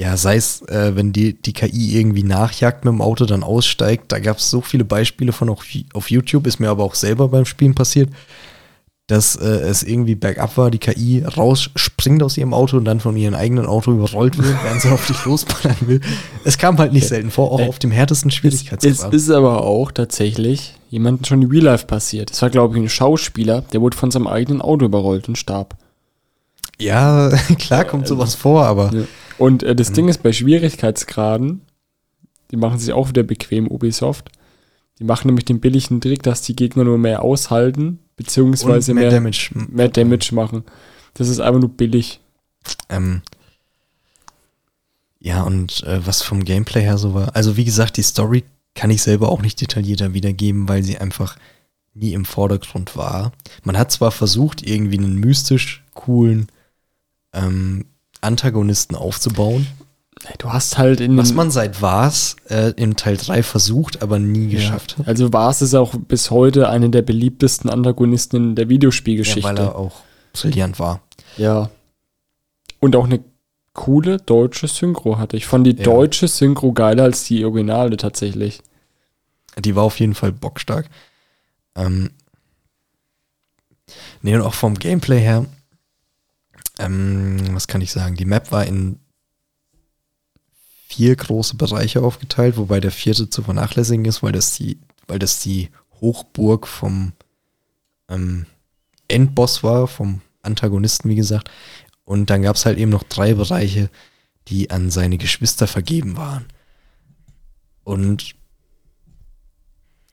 C: ja, sei es, äh, wenn die, die KI irgendwie nachjagt mit dem Auto, dann aussteigt. Da gab es so viele Beispiele von auch auf YouTube, ist mir aber auch selber beim Spielen passiert, dass äh, es irgendwie bergab war, die KI rausspringt aus ihrem Auto und dann von ihrem eigenen Auto überrollt wird, während sie auf dich losballern will. Es kam halt nicht selten vor, auch
B: Äh,
C: auf dem härtesten
B: Es,
C: Schwierigkeitsgrad.
B: es ist aber auch tatsächlich jemandem schon in Real Life passiert. Es war, glaube ich, ein Schauspieler, der wurde von seinem eigenen Auto überrollt und starb.
C: ja, klar kommt sowas vor, aber
B: Ja. Und äh,
C: Mhm.
B: das Ding ist bei Schwierigkeitsgraden, die machen sich auch wieder bequem, Ubisoft. Die machen nämlich den billigen Trick, dass die Gegner nur mehr aushalten, beziehungsweise
C: mehr
B: mehr,
C: Damage.
B: mehr Damage machen. Das ist einfach nur billig.
C: Ähm, ja, und äh, was vom Gameplay her so war. Also, wie gesagt, die Story kann ich selber auch nicht detaillierter wiedergeben, weil sie einfach nie im Vordergrund war. Man hat zwar versucht, irgendwie einen mystisch coolen ähm, Antagonisten aufzubauen,
B: Du hast halt in
C: was man seit Vars äh, im Teil 3 versucht, aber nie geschafft hat.
B: Also war es auch bis heute eine der beliebtesten Antagonisten in der
C: Ja,
B: Videospielgeschichte.
C: weil er auch brillant war.
B: Ja. Und auch eine coole deutsche Synchro hatte. Ich fand die
C: Ja.
B: deutsche Synchro geiler als die Originale tatsächlich.
C: Die war auf jeden Fall bockstark. Ähm, nee, und auch vom Gameplay her, ähm, was kann ich sagen? Die Map war in vier große Bereiche aufgeteilt, wobei der vierte zu vernachlässigen ist, weil das die, weil das die Hochburg vom ähm, Endboss war, vom Antagonisten, wie gesagt. Und dann gab es halt eben noch drei Bereiche, die an seine Geschwister vergeben waren. Und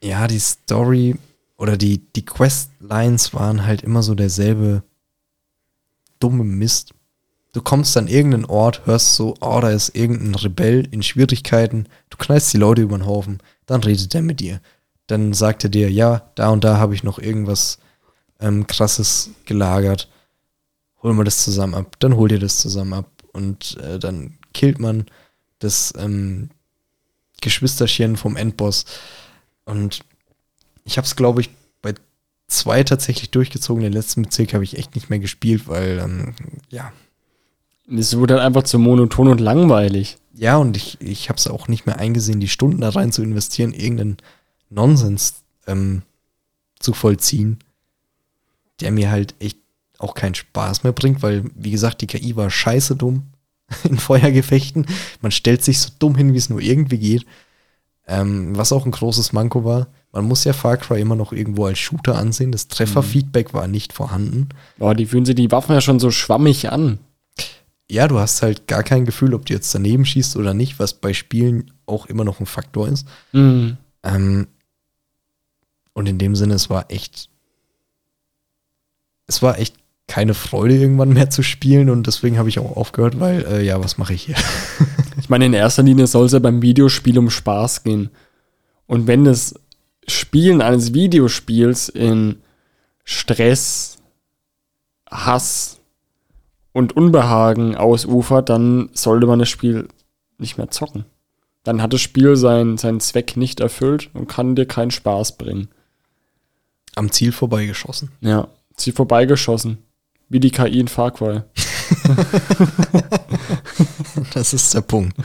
C: ja, die Story oder die, die Questlines waren halt immer so derselbe dumme Mist. Du kommst an irgendeinen Ort, hörst so, oh, da ist irgendein Rebell in Schwierigkeiten, du knallst die Leute über den Haufen, dann redet er mit dir. Dann sagt er dir, ja, da und da habe ich noch irgendwas ähm, krasses gelagert. Hol mal das zusammen ab. Dann hol dir das zusammen ab. Und äh, dann killt man das ähm, Geschwisterchen vom Endboss. Und ich habe es, glaube ich, bei zwei tatsächlich durchgezogen. Den letzten Bezirk habe ich echt nicht mehr gespielt, weil, ähm, ja.
B: Es wurde halt einfach zu monoton und langweilig.
C: Ja, und ich, ich habe es auch nicht mehr eingesehen, die Stunden da rein zu investieren, irgendeinen Nonsens ähm, zu vollziehen, der mir halt echt auch keinen Spaß mehr bringt, weil, wie gesagt, die KI war scheiße dumm in Feuergefechten. Man stellt sich so dumm hin, wie es nur irgendwie geht. Ähm, was auch ein großes Manko war. Man muss ja Far Cry immer noch irgendwo als Shooter ansehen. Das Trefferfeedback war nicht vorhanden.
B: Boah, die fühlen sich die Waffen ja schon so schwammig an.
C: Ja, du hast halt gar kein Gefühl, ob du jetzt daneben schießt oder nicht, was bei Spielen auch immer noch ein Faktor ist.
B: Mhm.
C: Ähm, und in dem Sinne, es war echt, es war echt keine Freude, irgendwann mehr zu spielen und deswegen habe ich auch aufgehört, weil, äh, ja, was mache ich hier?
B: Ich meine, in erster Linie soll es ja beim Videospiel um Spaß gehen. Und wenn das Spielen eines Videospiels in Stress, Hass und Unbehagen ausufert, dann sollte man das Spiel nicht mehr zocken. Dann hat das Spiel seinen, seinen Zweck nicht erfüllt und kann dir keinen Spaß bringen.
C: Am Ziel vorbeigeschossen.
B: Ja, sie vorbeigeschossen. Wie die KI in Far Cry.
C: Das ist der Punkt.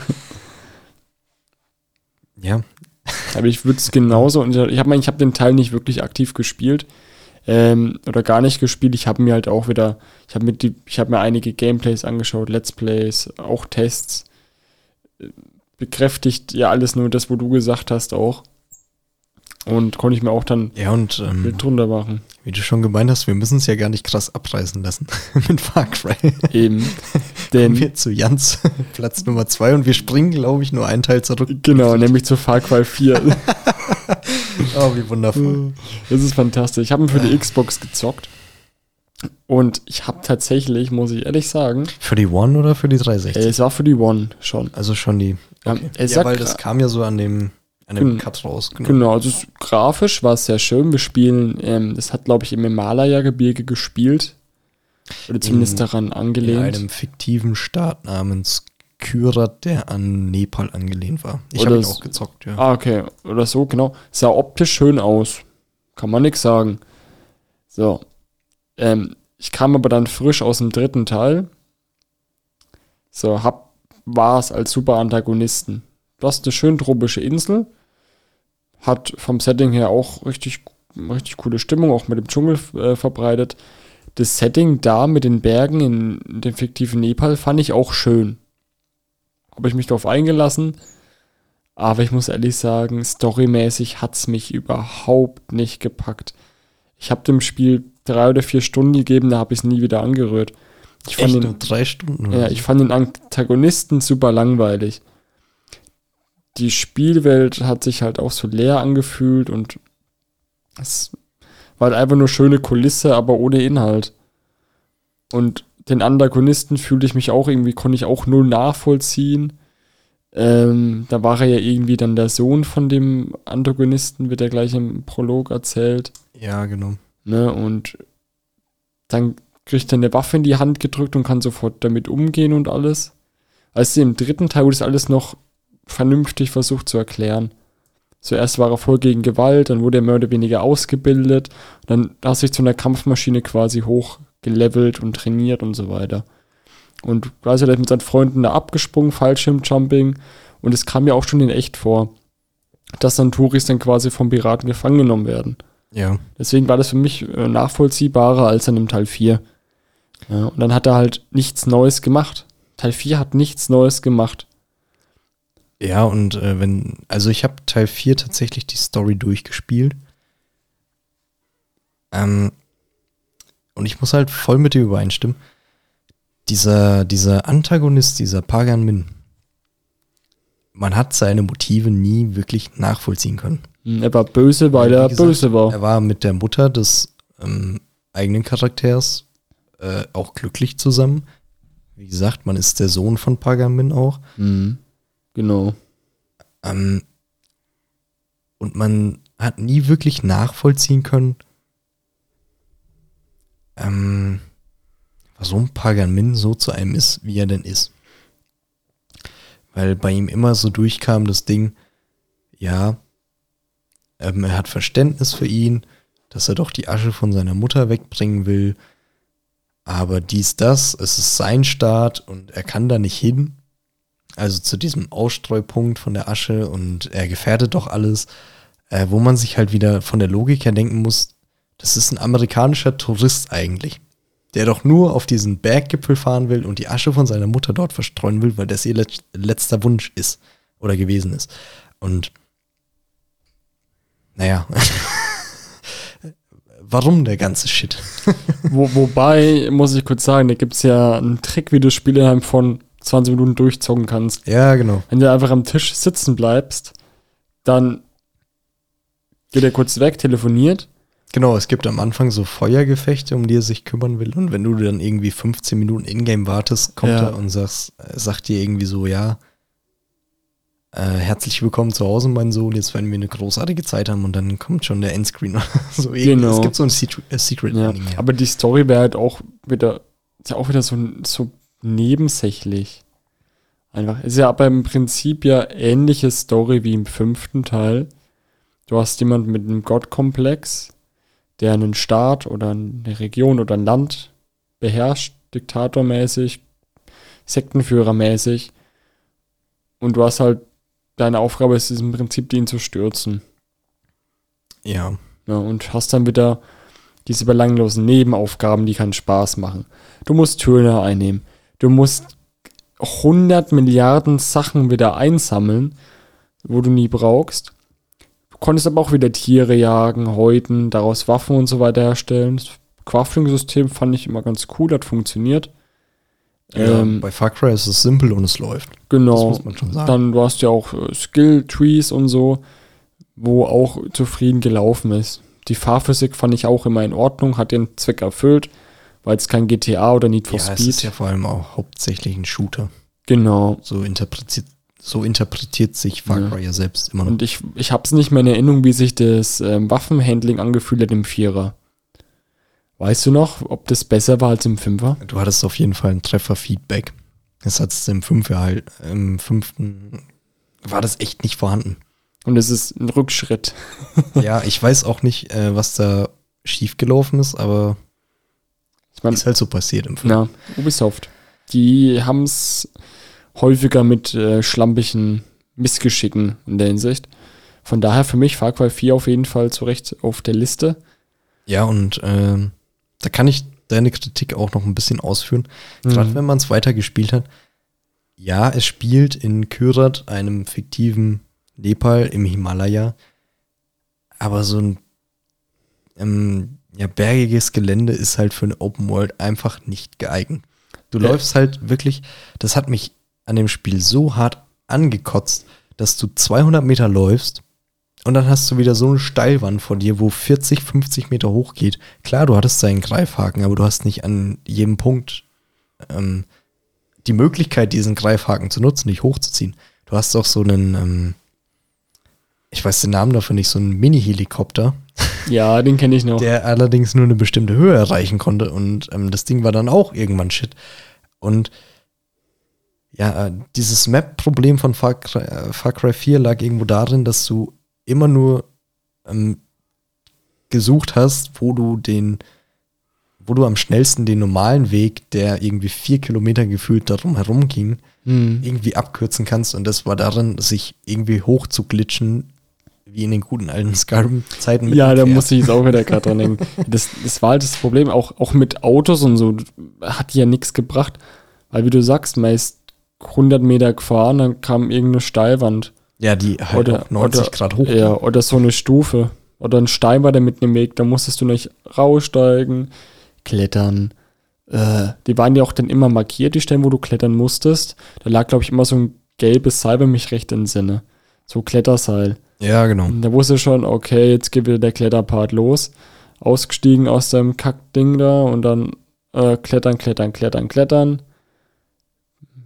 C: Ja,
B: Aber ich würde es genauso, und ich habe ich hab den Teil nicht wirklich aktiv gespielt ähm, oder gar nicht gespielt. Ich habe mir halt auch wieder, ich habe mir, die- ich hab mir einige Gameplays angeschaut, Let's Plays, auch Tests. Äh, Bekräftigt ja alles nur das, wo du gesagt hast auch. Und konnte ich mir auch dann
C: ja und ähm,
B: Bild drunter machen.
C: wie du schon gemeint hast, wir müssen es ja gar nicht krass abreißen lassen mit Far Cry.
B: Eben.
C: Kommen
B: Denn,
C: wir zu Jans Platz Nummer zwei und wir springen, glaube ich, nur einen Teil zurück.
B: genau, nämlich zu Far Cry 4.
C: Oh, wie wundervoll.
B: Das ist fantastisch. Ich habe ihn für die Xbox gezockt. Und ich habe tatsächlich, muss ich ehrlich sagen,
C: Für die One oder für die
B: äh,
C: 360?
B: es war für die One schon.
C: Also schon die.
B: Ja,
C: Okay. Ja,
B: sagt
C: weil das kam ja so an dem, an dem
B: Gen-
C: Cut raus.
B: Genau, also es, grafisch war es sehr schön. Wir spielen, ähm, das hat, glaube ich, im Himalaya-Gebirge gespielt. Oder zumindest
C: In-
B: daran
C: In
B: angelehnt.
C: einem fiktiven Staat namens Kyrat, der an Nepal angelehnt war. Ich habe ihn auch gezockt, ja.
B: Ah, okay. Oder so, genau. Sah optisch schön aus. Kann man nix sagen. So. Ähm, ich kam aber dann frisch aus dem dritten Teil. So, hab, war es als super Du hast eine schön tropische Insel. Hat vom Setting her auch richtig, richtig coole Stimmung, auch mit dem Dschungel äh, verbreitet. Das Setting da mit den Bergen in dem fiktiven Nepal fand ich auch schön. Habe ich mich darauf eingelassen. Aber ich muss ehrlich sagen, storymäßig hat's mich überhaupt nicht gepackt. Ich habe dem Spiel drei oder vier Stunden gegeben, da habe ich es nie wieder angerührt. Ich fand,
C: Echt
B: den,
C: nur drei Stunden?
B: ja, ich fand den Antagonisten super langweilig. Die Spielwelt hat sich halt auch so leer angefühlt und es war halt einfach nur schöne Kulisse, aber ohne Inhalt. Und den Antagonisten fühlte ich mich auch irgendwie, konnte ich auch null nachvollziehen. Ähm, da war er ja irgendwie dann der Sohn von dem Antagonisten, wird er gleich im Prolog erzählt.
C: ja, genau.
B: Ne? Und dann kriegt er eine Waffe in die Hand gedrückt und kann sofort damit umgehen und alles. Als im dritten Teil wurde das alles noch vernünftig versucht zu erklären. Zuerst war er voll gegen Gewalt, dann wurde er mehr oder weniger ausgebildet, dann hat er sich zu einer Kampfmaschine quasi hochgelevelt und trainiert und so weiter. Und quasi der ist mit seinen Freunden da abgesprungen, Fallschirmjumping. Und es kam ja auch schon in echt vor, dass dann Touris dann quasi vom Piraten gefangen genommen werden.
C: Ja.
B: Deswegen war das für mich äh, nachvollziehbarer als dann im Teil 4. Ja, und dann hat er halt nichts Neues gemacht. Teil 4 hat nichts Neues gemacht.
C: Ja, und äh, wenn, also ich habe Teil 4 tatsächlich die Story durchgespielt. Ähm, und ich muss halt voll mit dir übereinstimmen. Dieser, dieser Antagonist, dieser Pagan Min, man hat seine Motive nie wirklich nachvollziehen können.
B: Hm, Er war böse, weil er
C: gesagt,
B: böse war.
C: Er war mit der Mutter des ähm, eigenen Charakters äh, auch glücklich zusammen. Wie gesagt, man ist der Sohn von Pagamin auch.
B: Mhm. Genau.
C: Ähm, und man hat nie wirklich nachvollziehen können, ähm, warum Pagan so zu einem ist, wie er denn ist. Weil bei ihm immer so durchkam das Ding, ja, ähm, er hat Verständnis für ihn, dass er doch die Asche von seiner Mutter wegbringen will, aber dies, das, es ist sein Staat und er kann da nicht hin. Also zu diesem Ausstreupunkt von der Asche und er gefährdet doch alles, äh, wo man sich halt wieder von der Logik her denken muss, das ist ein amerikanischer Tourist eigentlich, der doch nur auf diesen Berggipfel fahren will und die Asche von seiner Mutter dort verstreuen will, weil das ihr let letzter Wunsch ist oder gewesen ist. Und naja, warum der ganze Shit?
B: Wo, wobei, muss ich kurz sagen, da gibt es ja einen Trick, wie du das Spiel innerhalb von 20 Minuten durchzocken kannst.
C: Ja, genau.
B: Wenn du einfach am Tisch sitzen bleibst, dann geht er kurz weg, telefoniert.
C: Genau, es gibt am Anfang so Feuergefechte, um die er sich kümmern will. Und wenn du dann irgendwie 15 Minuten Ingame wartest, kommt
B: Ja.
C: er und sagst, äh, sagt dir irgendwie so, ja, äh, herzlich willkommen zu Hause, mein Sohn, jetzt werden wir eine großartige Zeit haben und dann kommt schon der Endscreen. so.
B: Genau.
C: Es gibt so ein Secret, äh, Secret
B: Ja.
C: Ending. Ja.
B: Aber die Story wäre halt auch wieder, ist ja auch wieder so, so nebensächlich. Einfach. Ist ja aber im Prinzip ja ähnliche Story wie im fünften Teil. Du hast jemanden mit einem Gottkomplex, der einen Staat oder eine Region oder ein Land beherrscht, diktatormäßig, sektenführermäßig. Und du hast halt, deine Aufgabe ist es im Prinzip, den zu stürzen.
C: ja.
B: Ja, und hast dann wieder diese belanglosen Nebenaufgaben, die keinen Spaß machen. Du musst Türen einnehmen. Du musst 100 Milliarden Sachen wieder einsammeln, wo du nie brauchst. Du konntest aber auch wieder Tiere jagen, häuten, daraus Waffen und so weiter herstellen. Das Crafting-System fand ich immer ganz cool, hat funktioniert.
C: ja.
B: Ähm,
C: Bei Far Cry ist es simpel und es läuft.
B: Genau.
C: Das muss man schon sagen.
B: Dann du hast ja auch äh, Skill-Trees und so, wo auch zufrieden gelaufen ist. Die Fahrphysik fand ich auch immer in Ordnung, hat den Zweck erfüllt, weil es kein GTA oder Need for
C: ja, es
B: Speed.
C: ist ja vor allem auch hauptsächlich ein Shooter.
B: genau.
C: So interpretiert, so interpretiert sich Far
B: Ja.
C: Cry ja selbst immer noch.
B: Und ich, ich habe es nicht mehr in Erinnerung, wie sich das ähm, Waffenhandling angefühlt hat im Vierer. Weißt du noch, ob das besser war als im Fünfer?
C: Du hattest auf jeden Fall ein Trefferfeedback. Das hattest du im Fünfer halt, im fünften war das echt nicht vorhanden.
B: Und es ist ein Rückschritt.
C: ja, ich weiß auch nicht, äh, was da schiefgelaufen ist, aber
B: Meine,
C: ist halt so passiert im Fünften.
B: Na, Ubisoft. Die haben es häufiger mit äh, schlampigen Missgeschicken in der Hinsicht. Von daher für mich Far Cry 4 auf jeden Fall zu Recht auf der Liste.
C: Ja, und ähm, da kann ich deine Kritik auch noch ein bisschen ausführen. Gerade
B: Mhm.
C: wenn man es weitergespielt hat. Ja, es spielt in Kyrat, einem fiktiven Nepal im Himalaya. Aber so ein ähm, ja, bergiges Gelände ist halt für eine Open World einfach nicht geeignet. Du
B: Ja.
C: läufst halt wirklich, das hat mich an dem Spiel so hart angekotzt, dass du 200 Meter läufst und dann hast du wieder so eine Steilwand vor dir, wo 40, 50 Meter hoch geht. Klar, du hattest deinen Greifhaken, aber du hast nicht an jedem Punkt ähm, die Möglichkeit, diesen Greifhaken zu nutzen, dich hochzuziehen. Du hast auch so einen, ähm, ich weiß den Namen dafür nicht, so einen Mini-Helikopter,
B: Ja, den kenne ich noch.
C: der allerdings nur eine bestimmte Höhe erreichen konnte und ähm, das Ding war dann auch irgendwann shit. Und ja, äh, dieses Map-Problem von Far Cry, äh, Far Cry 4 lag irgendwo darin, dass du immer nur ähm, gesucht hast, wo du den, wo du am schnellsten den normalen Weg, der irgendwie vier Kilometer gefühlt darum herum ging,
B: Hm.
C: irgendwie abkürzen kannst. Und das war darin, sich irgendwie hoch zu glitschen, wie in den guten alten Skyrim-Zeiten. mit
B: Ja, da musste ich jetzt auch wieder gerade dran denken. Das, das war halt das Problem, auch, auch mit Autos und so, hat ja nichts gebracht. Weil, wie du sagst, man ist 100 Meter gefahren, dann kam irgendeine Steilwand.
C: Ja, die halt
B: Oder,
C: auf 90
B: oder,
C: Grad hoch.
B: Ja, oder so eine Stufe. Oder ein Stein war da mitten im Weg, da musstest du nicht raussteigen, klettern. Äh, die waren ja auch dann immer markiert, die Stellen, wo du klettern musstest. Da lag, glaube ich, immer so ein gelbes Seil, wenn mich recht entsinne. So Kletterseil.
C: Ja, genau.
B: Und da wusste schon, okay, jetzt geht wieder der Kletterpart los. Ausgestiegen aus dem Kackding da und dann äh, klettern, klettern, klettern, klettern.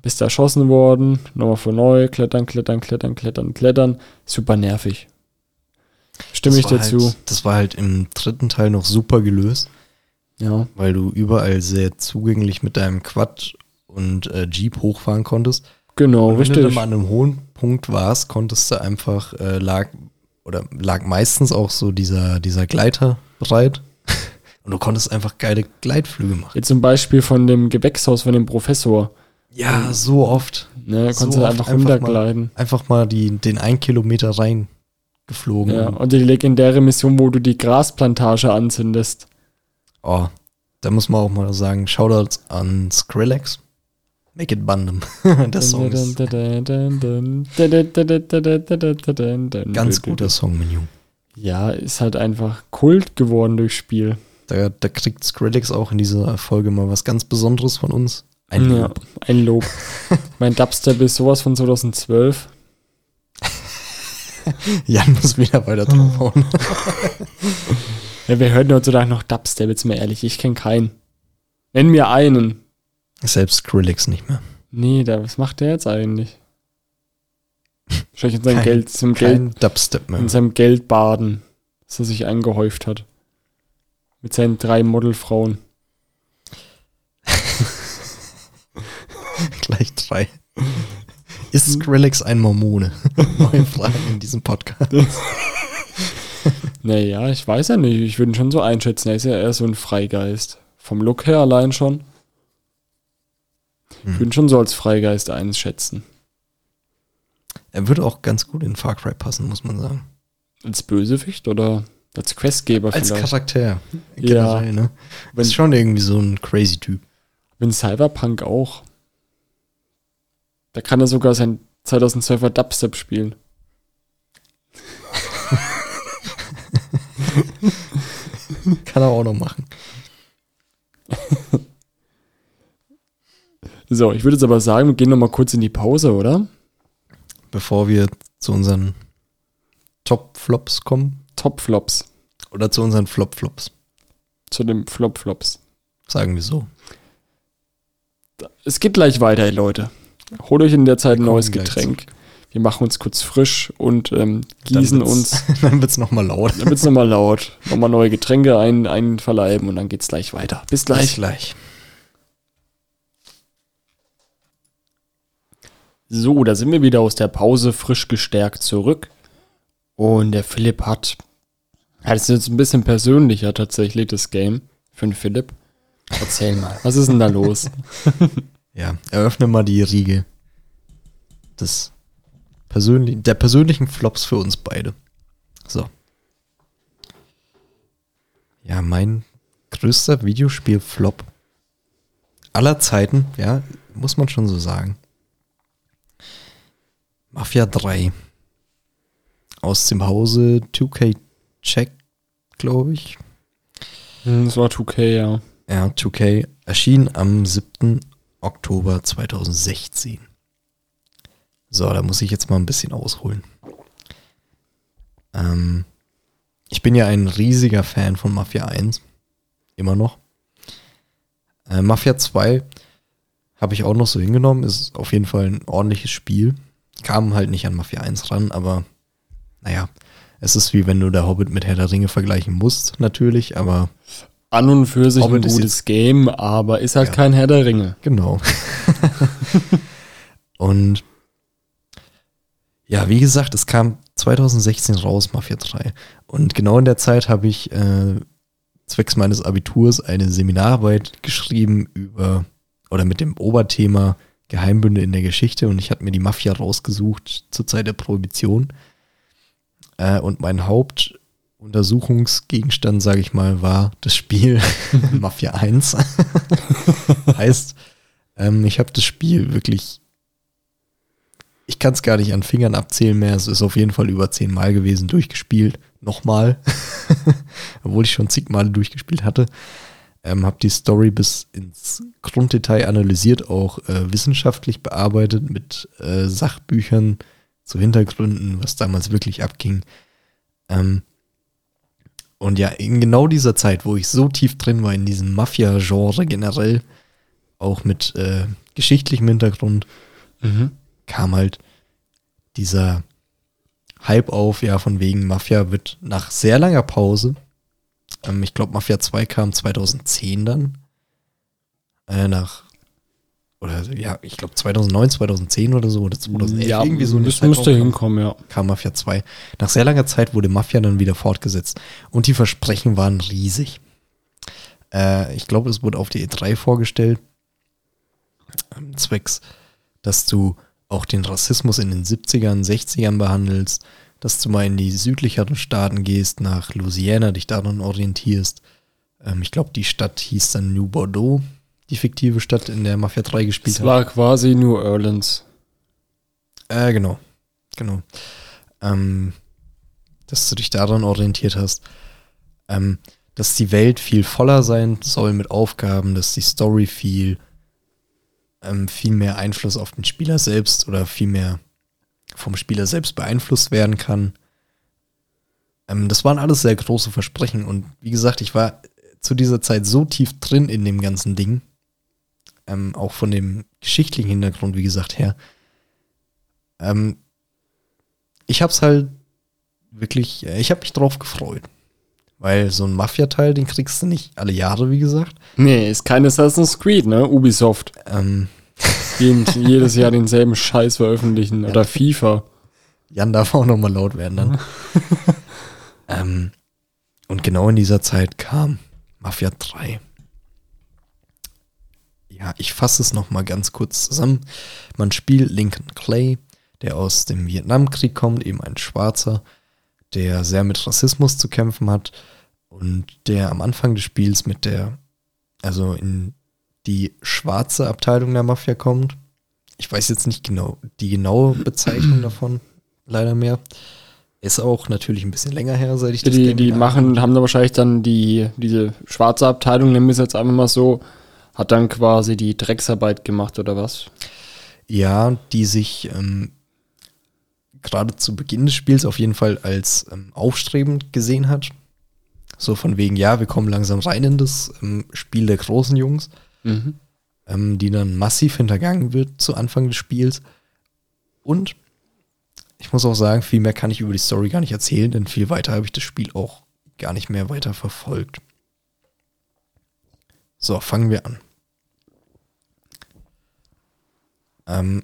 B: Bist erschossen worden, nochmal von neu, klettern, klettern, klettern, klettern, klettern. Super nervig. Stimme
C: Das
B: ich
C: war
B: dazu.
C: Halt, das war halt im dritten Teil noch super gelöst,
B: Ja.
C: weil du überall sehr zugänglich mit deinem Quad und äh, Jeep hochfahren konntest.
B: Genau,
C: Und wenn du
B: richtig.
C: dann mal an einem hohen Punkt warst, konntest du einfach, äh, lag, oder lag meistens auch so dieser, dieser Gleiter bereit. Und du konntest einfach geile Gleitflüge machen.
B: Jetzt zum Beispiel von dem Gewächshaus von dem Professor.
C: Ja, so oft.
B: Ne,
C: So
B: konntest du
C: oft
B: einfach
C: einfach mal-
B: runtergleiten.
C: Einfach mal die, den ein Kilometer rein geflogen.
B: Ja, und die legendäre Mission, wo du die Grasplantage anzündest.
C: Oh, da muss man auch mal sagen, Shoutouts an Skrillex. Make it Bandem. Der Song ist ganz guter Song, Menü.
B: Ja, ist halt einfach Kult geworden durchs Spiel.
C: Da, da kriegt Skrillex auch in dieser Folge mal was ganz Besonderes von uns. Ein
B: ja,
C: Lob.
B: ein Lob. mein Dubstep ist sowas von 2012.
C: Jan muss wieder weiter draufhauen.
B: Ja, wer hört denn heutzutage noch Dubstep, jetzt mal ehrlich? Ich kenne keinen. Nenn mir einen.
C: Selbst Skrillex nicht mehr.
B: Nee, da, was macht der jetzt eigentlich? Wahrscheinlich in seinem
C: Kein-
B: Geld, zum Geld,
C: Dubstep mehr.
B: in seinem Geld baden, das er sich eingehäuft hat. Mit seinen drei Modelfrauen.
C: Gleich drei. Ist Skrillex ein Mormone? Neue Frage in diesem Podcast.
B: Naja, ich weiß ja nicht. Ich würde ihn schon so einschätzen. Er ist ja eher so ein Freigeist. Vom Look her allein schon. Ich würde ihn schon so als Freigeist einschätzen.
C: Er würde auch ganz gut in Far Cry passen, muss man sagen.
B: Als Bösewicht oder als Questgeber
C: Als
B: vielleicht?
C: Charakter.
B: Ja.
C: Generell, ne?
B: Wenn-
C: ist schon irgendwie so ein crazy Typ.
B: Wenn Cyberpunk auch. Da kann er sogar sein 2012er Dubstep spielen.
C: Kann er auch noch machen.
B: So, ich würde jetzt aber sagen, wir gehen noch mal kurz in die Pause, oder?
C: Bevor wir zu unseren Top-Flops kommen.
B: Top-Flops.
C: Oder zu unseren Flop-Flops.
B: Zu den Flop-Flops.
C: Sagen wir so.
B: Es geht gleich weiter, ey Leute. Holt euch in der Zeit ein neues
C: gleich
B: Getränk. Wir machen uns kurz frisch und ähm, gießen
C: Dann
B: uns.
C: Dann wird es nochmal laut.
B: Dann wird's nochmal laut. Nochmal neue Getränke ein, einverleiben und dann geht's gleich weiter. Bis
C: Bis
B: gleich. So, da sind wir wieder aus der Pause frisch gestärkt zurück. Und der Philipp hat. Das ist jetzt ein bisschen persönlicher tatsächlich, das Game. Für den Philipp. Erzähl mal, was ist denn da los?
C: Ja, eröffne mal die Riege des persönlichen, der persönlichen Flops für uns beide. So. Ja, mein größter Videospiel-Flop aller Zeiten, ja, muss man schon so sagen. Mafia 3. Aus dem Hause 2K Check, glaube ich.
B: Hm, Das war 2K, ja.
C: Ja, 2K erschien am 7. Oktober 2016. So, da muss ich jetzt mal ein bisschen ausholen. Ähm, ich bin ja ein riesiger Fan von Mafia 1. Immer noch. Äh, Mafia 2 habe ich auch noch so hingenommen. Ist auf jeden Fall ein ordentliches Spiel. Kam halt nicht an Mafia 1 ran, aber naja, es ist wie wenn du der Hobbit mit Herr der Ringe vergleichen musst, natürlich, aber
B: An und für sich
C: Hobbit
B: ein gutes Game, aber ist halt
C: Ja.
B: kein Herr der Ringe.
C: Genau. und ja, wie gesagt, es kam 2016 raus, Mafia 3. Und genau in der Zeit habe ich äh, zwecks meines Abiturs eine Seminararbeit geschrieben über oder mit dem Oberthema Geheimbünde in der Geschichte und ich hatte mir die Mafia rausgesucht zur Zeit der Prohibition. Äh, und mein Hauptuntersuchungsgegenstand, sage ich mal, war das Spiel Mafia 1. heißt, ähm, ich habe das Spiel wirklich, ich kann es gar nicht an Fingern abzählen mehr. Es ist auf jeden Fall über zehn Mal gewesen, durchgespielt. Nochmal. Obwohl ich schon zig Male durchgespielt hatte. Ähm, habe die Story bis ins Grunddetail analysiert, auch äh, wissenschaftlich bearbeitet mit äh, Sachbüchern zu Hintergründen, was damals wirklich abging. Ähm, und ja, in genau dieser Zeit, wo ich so tief drin war in diesem Mafia-Genre generell, auch mit äh, geschichtlichem Hintergrund,
B: Mhm.
C: kam halt dieser Hype auf, ja, von wegen Mafia wird nach sehr langer Pause, ähm, ich glaube Mafia 2 kam 2010 dann, äh, nach, oder ja, ich glaube 2009, 2010 oder so, oder 2011,
B: Ja,
C: irgendwie so
B: das müsste hinkommen, ja.
C: kam Mafia 2. Nach sehr langer Zeit wurde Mafia dann wieder fortgesetzt. Und die Versprechen waren riesig. Äh, ich glaube, es wurde auf die E3 vorgestellt. ähm, Zwecks, dass du auch den Rassismus in den 70ern, 60ern behandelst, dass du mal in die südlicheren Staaten gehst, nach Louisiana, dich daran orientierst. Ähm, ich glaube, die Stadt hieß dann New Bordeaux, die fiktive Stadt, in der Mafia 3 gespielt
B: Es
C: hat.
B: war quasi New Orleans.
C: Äh, genau. Genau. Ähm, dass du dich daran orientiert hast. Ähm, dass die Welt viel voller sein soll mit Aufgaben, dass die Story viel, ähm, viel mehr Einfluss auf den Spieler selbst oder viel mehr vom Spieler selbst beeinflusst werden kann. Ähm, das waren alles sehr große Versprechen und wie gesagt, ich war zu dieser Zeit so tief drin in dem ganzen Ding, ähm, auch von dem geschichtlichen Hintergrund, wie gesagt, her, ähm, ich hab's halt wirklich, äh, ich hab mich drauf gefreut. Weil so ein Mafia-Teil, den kriegst du nicht alle Jahre, wie gesagt.
B: Nee, ist kein Assassin's Creed, ne? Ubisoft.
C: Ähm,
B: Jeden, jedes Jahr denselben Scheiß veröffentlichen. Oder FIFA.
C: Jan darf auch nochmal laut werden dann. ähm, und genau in dieser Zeit kam Mafia 3. Ja, ich fasse es nochmal ganz kurz zusammen. Man spielt Lincoln Clay, der aus dem Vietnamkrieg kommt, eben ein Schwarzer, der sehr mit Rassismus zu kämpfen hat und der am Anfang des Spiels mit der, also in die schwarze Abteilung der Mafia kommt. Ich weiß jetzt nicht genau die genaue Bezeichnung davon, leider mehr. Ist auch natürlich ein bisschen länger her, seit ich das
B: Die,
C: Game
B: die machen, haben da wahrscheinlich dann die, diese schwarze Abteilung, nennen wir es jetzt einfach mal so, hat dann quasi die Drecksarbeit gemacht oder was?
C: Ja, die sich ähm, gerade zu Beginn des Spiels auf jeden Fall als ähm, aufstrebend gesehen hat. So von wegen, ja, wir kommen langsam rein in das ähm, Spiel der großen Jungs,
B: Mhm.
C: ähm, die dann massiv hintergangen wird zu Anfang des Spiels. Und ich muss auch sagen, viel mehr kann ich über die Story gar nicht erzählen, denn viel weiter habe ich das Spiel auch gar nicht mehr weiter verfolgt. So, fangen wir an. Ähm,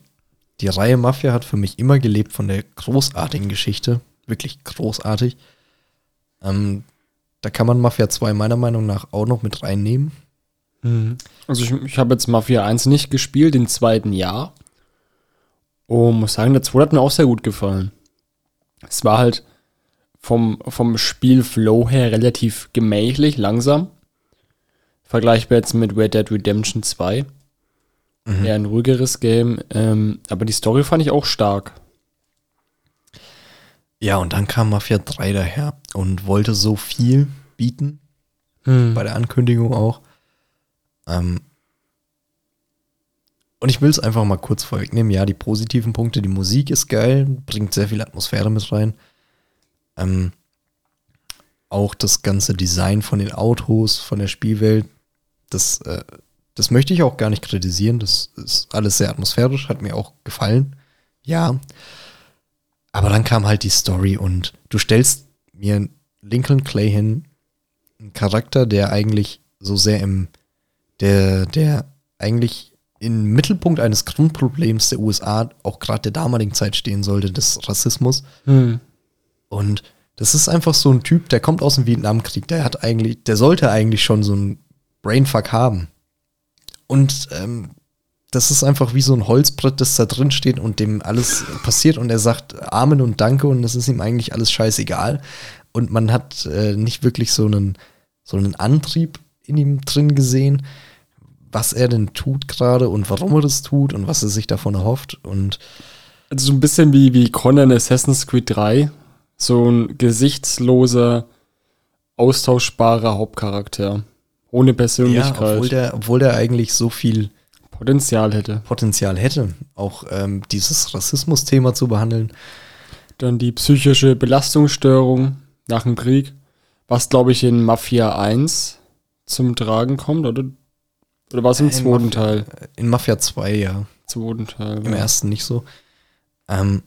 C: die Reihe Mafia hat für mich immer gelebt von der großartigen Geschichte. Wirklich großartig. Ähm, da kann man Mafia 2 meiner Meinung nach auch noch mit reinnehmen.
B: Also ich, ich habe jetzt Mafia 1 nicht gespielt, den zweiten Jahr. Und muss sagen, der zweite hat mir auch sehr gut gefallen. Es war halt vom, vom Spielflow her relativ gemächlich, langsam. Vergleichbar jetzt mit Red Dead Redemption 2. Eher ein ruhigeres Game. Ähm, aber die Story fand ich auch stark.
C: Ja, und dann kam Mafia 3 daher und wollte so viel bieten, bei der Ankündigung auch. Ähm, und ich will es einfach mal kurz vorwegnehmen. Ja, die positiven Punkte, die Musik ist geil, bringt sehr viel Atmosphäre mit rein. Ähm, auch das ganze Design von den Autos, von der Spielwelt, das, äh, das möchte ich auch gar nicht kritisieren. Das ist alles sehr atmosphärisch, hat mir auch gefallen. Ja. Aber dann kam halt die Story und du stellst mir Lincoln Clay hin, einen Charakter, der eigentlich so sehr im, der, der eigentlich im Mittelpunkt eines Grundproblems der USA, auch gerade der damaligen Zeit stehen sollte, des Rassismus.
B: Hm.
C: Und Das ist einfach so ein Typ, der kommt aus dem Vietnamkrieg. Der hat eigentlich, der sollte eigentlich schon so ein Brainfuck haben. Und ähm, das ist einfach wie so ein Holzbrett, das da drin steht und dem alles passiert und er sagt Amen und Danke und es ist ihm eigentlich alles scheißegal. Und man hat äh, nicht wirklich so einen, so einen Antrieb in ihm drin gesehen, was er denn tut gerade und warum er das tut und was er sich davon erhofft. Und
B: Also so ein bisschen wie, wie Conan Assassin's Creed 3. So ein gesichtsloser, austauschbarer Hauptcharakter. Ohne
C: ja,
B: Persönlichkeit.
C: obwohl der, obwohl der eigentlich so viel
B: Potenzial hätte.
C: Potenzial hätte, auch ähm, dieses Rassismus-Thema zu behandeln.
B: Dann die psychische Belastungsstörung nach dem Krieg, was glaube ich in Mafia 1 zum Tragen kommt, oder? Oder war es im
C: In
B: zweiten
C: Mafia-
B: Teil?
C: In Mafia 2, ja.
B: Zweiten Teil.
C: Im
B: ja.
C: ersten nicht so. Ähm,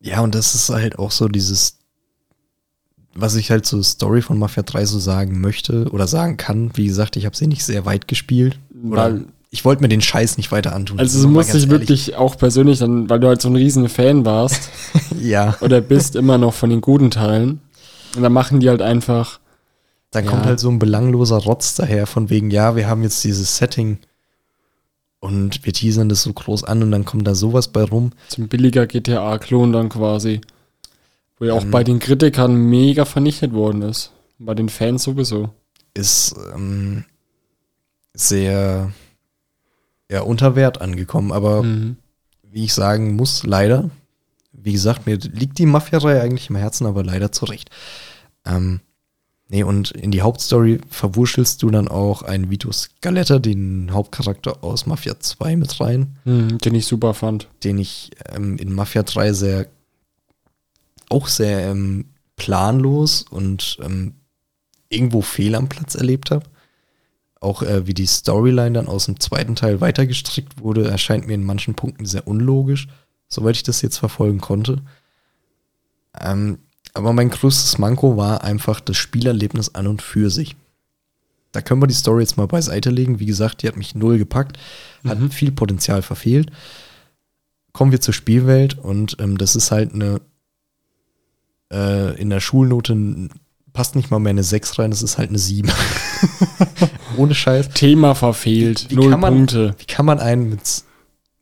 C: ja, und das ist halt auch so dieses, was ich halt zur Story von Mafia 3 so sagen möchte oder sagen kann. Wie gesagt, ich habe sie nicht sehr weit gespielt. Oder ich wollte mir den Scheiß nicht weiter antun.
B: also
C: ganz
B: dich
C: ehrlich.
B: wirklich auch persönlich dann, weil du halt so ein riesen Fan warst
C: Ja,
B: oder bist immer noch von den guten Teilen. Und dann machen die halt einfach,
C: dann
B: Ja.
C: kommt halt so ein belangloser Rotz daher, von wegen, ja, wir haben jetzt dieses Setting und wir teasern das so groß an und dann kommt da sowas bei rum.
B: zum billiger GTA-Klon dann quasi. Wo ja auch
C: Ähm.
B: bei den Kritikern mega vernichtet worden ist. Bei den Fans sowieso.
C: ist ähm, sehr ja, unter Wert angekommen. Aber
B: Mhm.
C: wie ich sagen muss, leider, wie gesagt, mir liegt die Mafia-Reihe eigentlich im Herzen, aber leider zurecht. Ähm, nee, und in die Hauptstory verwurschelst du dann auch einen Vitus Galetta, den Hauptcharakter aus Mafia 2 mit rein,
B: Mhm, den ich super fand.
C: den ich ähm, in Mafia 3 sehr auch sehr ähm, planlos und ähm, irgendwo fehl am Platz erlebt habe. Auch äh, wie die Storyline dann aus dem zweiten Teil weitergestrickt wurde, erscheint mir in manchen Punkten sehr unlogisch, soweit ich das jetzt verfolgen konnte. Ähm, aber mein größtes Manko war einfach das Spielerlebnis an und für sich. Da können wir die Story jetzt mal beiseite legen. Wie gesagt, die hat mich null gepackt, hat
B: Mhm.
C: viel Potenzial verfehlt. Kommen wir zur Spielwelt und ähm, das ist halt eine äh, in der Schulnote passt nicht mal mehr eine 6 rein, das ist halt eine 7. Ohne Scheiß.
B: Thema verfehlt,
C: Wie
B: null
C: kann man-
B: Punkte.
C: Wie kann man einen mit,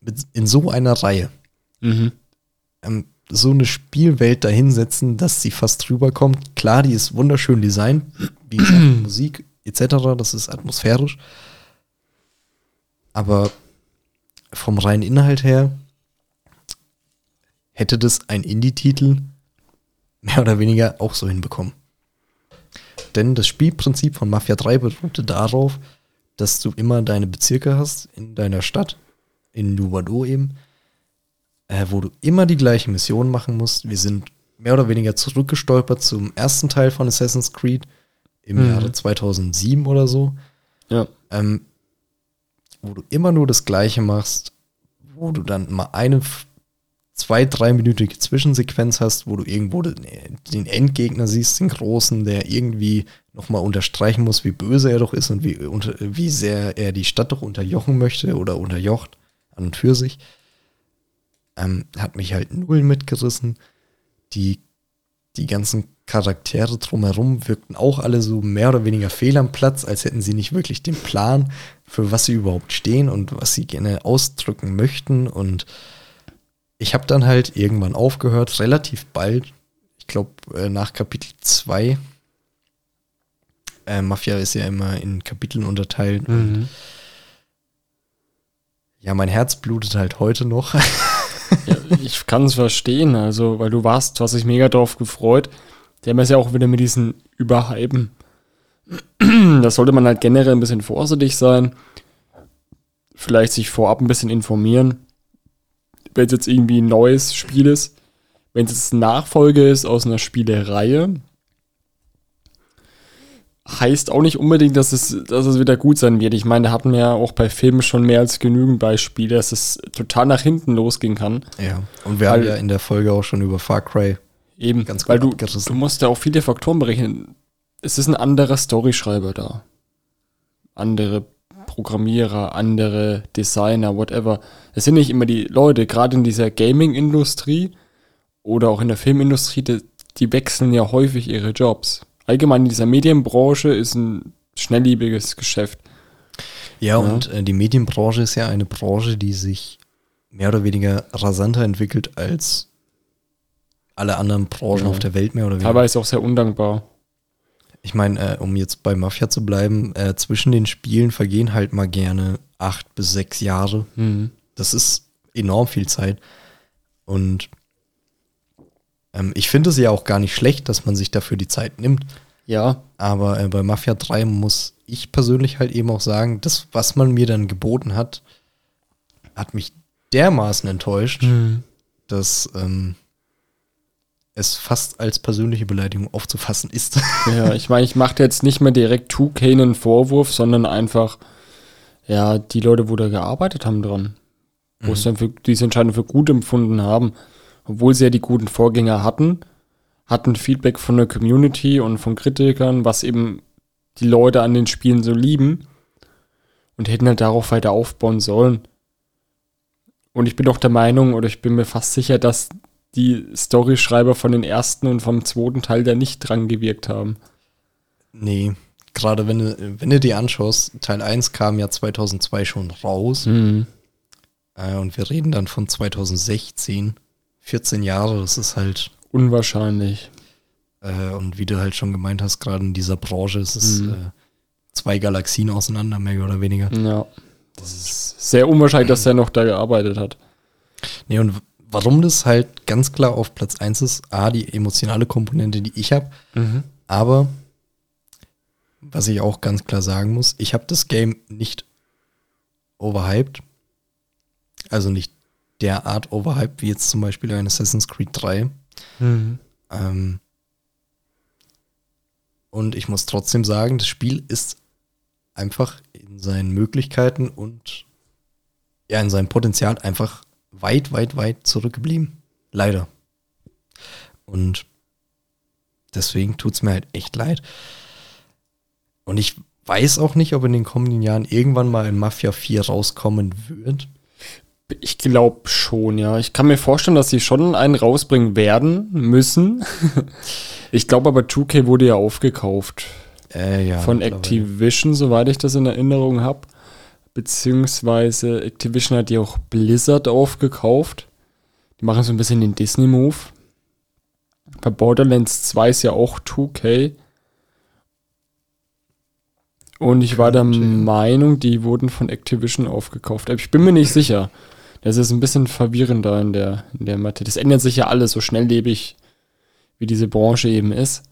C: mit in so einer Reihe
B: Mhm.
C: ähm, so eine Spielwelt dahinsetzen, dass sie fast drüber kommt? Klar, die ist wunderschön designt, wie gesagt, Musik etc., das ist atmosphärisch. Aber vom reinen Inhalt her hätte das ein Indie-Titel mehr oder weniger auch so hinbekommen. Denn das Spielprinzip von Mafia 3 beruhte darauf, dass du immer deine Bezirke hast in deiner Stadt, in Nuvado eben, äh, wo du immer die gleichen Missionen machen musst. Wir sind mehr oder weniger zurückgestolpert zum ersten Teil von Assassin's Creed im
B: Mhm.
C: Jahre 2007 oder so,
B: Ja.
C: ähm, wo du immer nur das Gleiche machst, wo du dann mal eine zwei, dreiminütige Zwischensequenz hast, wo du irgendwo den, Endgegner siehst, den Großen, der irgendwie nochmal unterstreichen muss, wie böse er doch ist und wie, wie sehr er die Stadt doch unterjochen möchte oder unterjocht an und für sich. Ähm, hat mich halt null mitgerissen. Die, die ganzen Charaktere drumherum wirkten auch alle so mehr oder weniger fehl am Platz, als hätten sie nicht wirklich den Plan, für was sie überhaupt stehen und was sie gerne ausdrücken möchten. Und ich habe dann halt irgendwann aufgehört, relativ bald, ich glaube äh, nach Kapitel 2. Äh, Mafia ist ja immer in Kapiteln unterteilt. Und
B: Mhm.
C: ja, mein Herz blutet halt heute noch.
B: ich kann es verstehen, also, weil du warst, du hast dich mega drauf gefreut. Die haben es ja auch wieder mit diesen Überhypen. Da sollte man halt generell ein bisschen vorsichtig sein. Vielleicht sich vorab ein bisschen informieren. Wenn es jetzt irgendwie ein neues Spiel ist. Wenn es jetzt Nachfolge ist aus einer Spielereihe, heißt auch nicht unbedingt, dass es, dass es wieder gut sein wird. Ich meine, da hatten wir ja auch bei Filmen schon mehr als genügend Beispiele, dass es total nach hinten losgehen kann.
C: ja. Und wir
B: Weil-
C: haben ja in der Folge auch schon über Far Cry.
B: Eben,
C: Ganz gut
B: weil du,
C: abgerissen.
B: du musst ja auch viele Faktoren berechnen. Es ist ein anderer Storyschreiber da. Andere Programmierer, andere Designer, whatever. Es sind nicht immer die Leute, gerade in dieser Gaming-Industrie oder auch in der Filmindustrie, die, die wechseln ja häufig ihre Jobs. Allgemein in dieser Medienbranche ist ein schnelllebiges Geschäft.
C: Ja, und äh, die Medienbranche ist ja eine Branche, die sich mehr oder weniger rasanter entwickelt als alle anderen Branchen
B: Ja.
C: auf der Welt mehr oder weniger.
B: Teilweise auch sehr undankbar.
C: Ich meine, äh, um jetzt bei Mafia zu bleiben, äh, zwischen den Spielen vergehen halt mal gerne acht bis sechs Jahre.
B: Mhm.
C: Das ist enorm viel Zeit. Und ähm, ich finde es ja auch gar nicht schlecht, dass man sich dafür die Zeit nimmt.
B: Ja,
C: Aber äh, bei Mafia 3 muss ich persönlich halt eben auch sagen, das, was man mir dann geboten hat, hat mich dermaßen enttäuscht,
B: Mhm.
C: dass ähm, es fast als persönliche Beleidigung aufzufassen ist.
B: Ja, ich meine, ich mache jetzt nicht mehr direkt 2K einen Vorwurf, sondern einfach, ja, die Leute, wo da gearbeitet haben dran, wo es dann für diese Entscheidung für gut empfunden haben, obwohl sie ja die guten Vorgänger hatten, hatten Feedback von der Community und von Kritikern, was eben die Leute an den Spielen so lieben und hätten halt darauf weiter aufbauen sollen. Und ich bin auch der Meinung, oder ich bin mir fast sicher, dass die Storyschreiber von den ersten und vom zweiten Teil da nicht dran gewirkt haben.
C: nee, gerade wenn du, wenn du dir anschaust, Teil 1 kam ja 2002 schon raus
B: Mhm.
C: äh, und wir reden dann von 2016, 14 Jahre, das ist halt
B: Unwahrscheinlich.
C: Äh, und wie du halt schon gemeint hast, gerade in dieser Branche ist es
B: Mhm.
C: äh, zwei Galaxien auseinander, mehr oder weniger.
B: Ja. Das ist sehr unwahrscheinlich, dass er noch da gearbeitet hat.
C: Nee, und warum das halt ganz klar auf Platz 1 ist, A, die emotionale Komponente, die ich habe, aber was ich auch ganz klar sagen muss, ich habe das Game nicht overhyped. Also nicht derart overhyped wie jetzt zum Beispiel ein Assassin's Creed 3. Ähm, und ich muss trotzdem sagen, das Spiel ist einfach in seinen Möglichkeiten und ja, in seinem Potenzial einfach weit, weit, weit zurückgeblieben. Leider. Und deswegen tut es mir halt echt leid. Und ich weiß auch nicht, ob in den kommenden Jahren irgendwann mal ein Mafia 4 rauskommen wird.
B: Ich glaube schon, ja. Ich kann mir vorstellen, dass sie schon einen rausbringen werden müssen. ich glaube aber 2K wurde ja aufgekauft
C: Äh, ja,
B: von. Activision, soweit ich das in Erinnerung habe. Beziehungsweise Activision hat ja auch Blizzard aufgekauft. Die machen so ein bisschen den Disney-Move. Bei Borderlands 2 ist ja auch 2K. Und ich war der. Meinung, die wurden von Activision aufgekauft. Aber ich bin mir nicht sicher. Das ist ein bisschen verwirrender in der, in der Mathe. Das ändert sich ja alles so schnelllebig, wie diese Branche eben ist.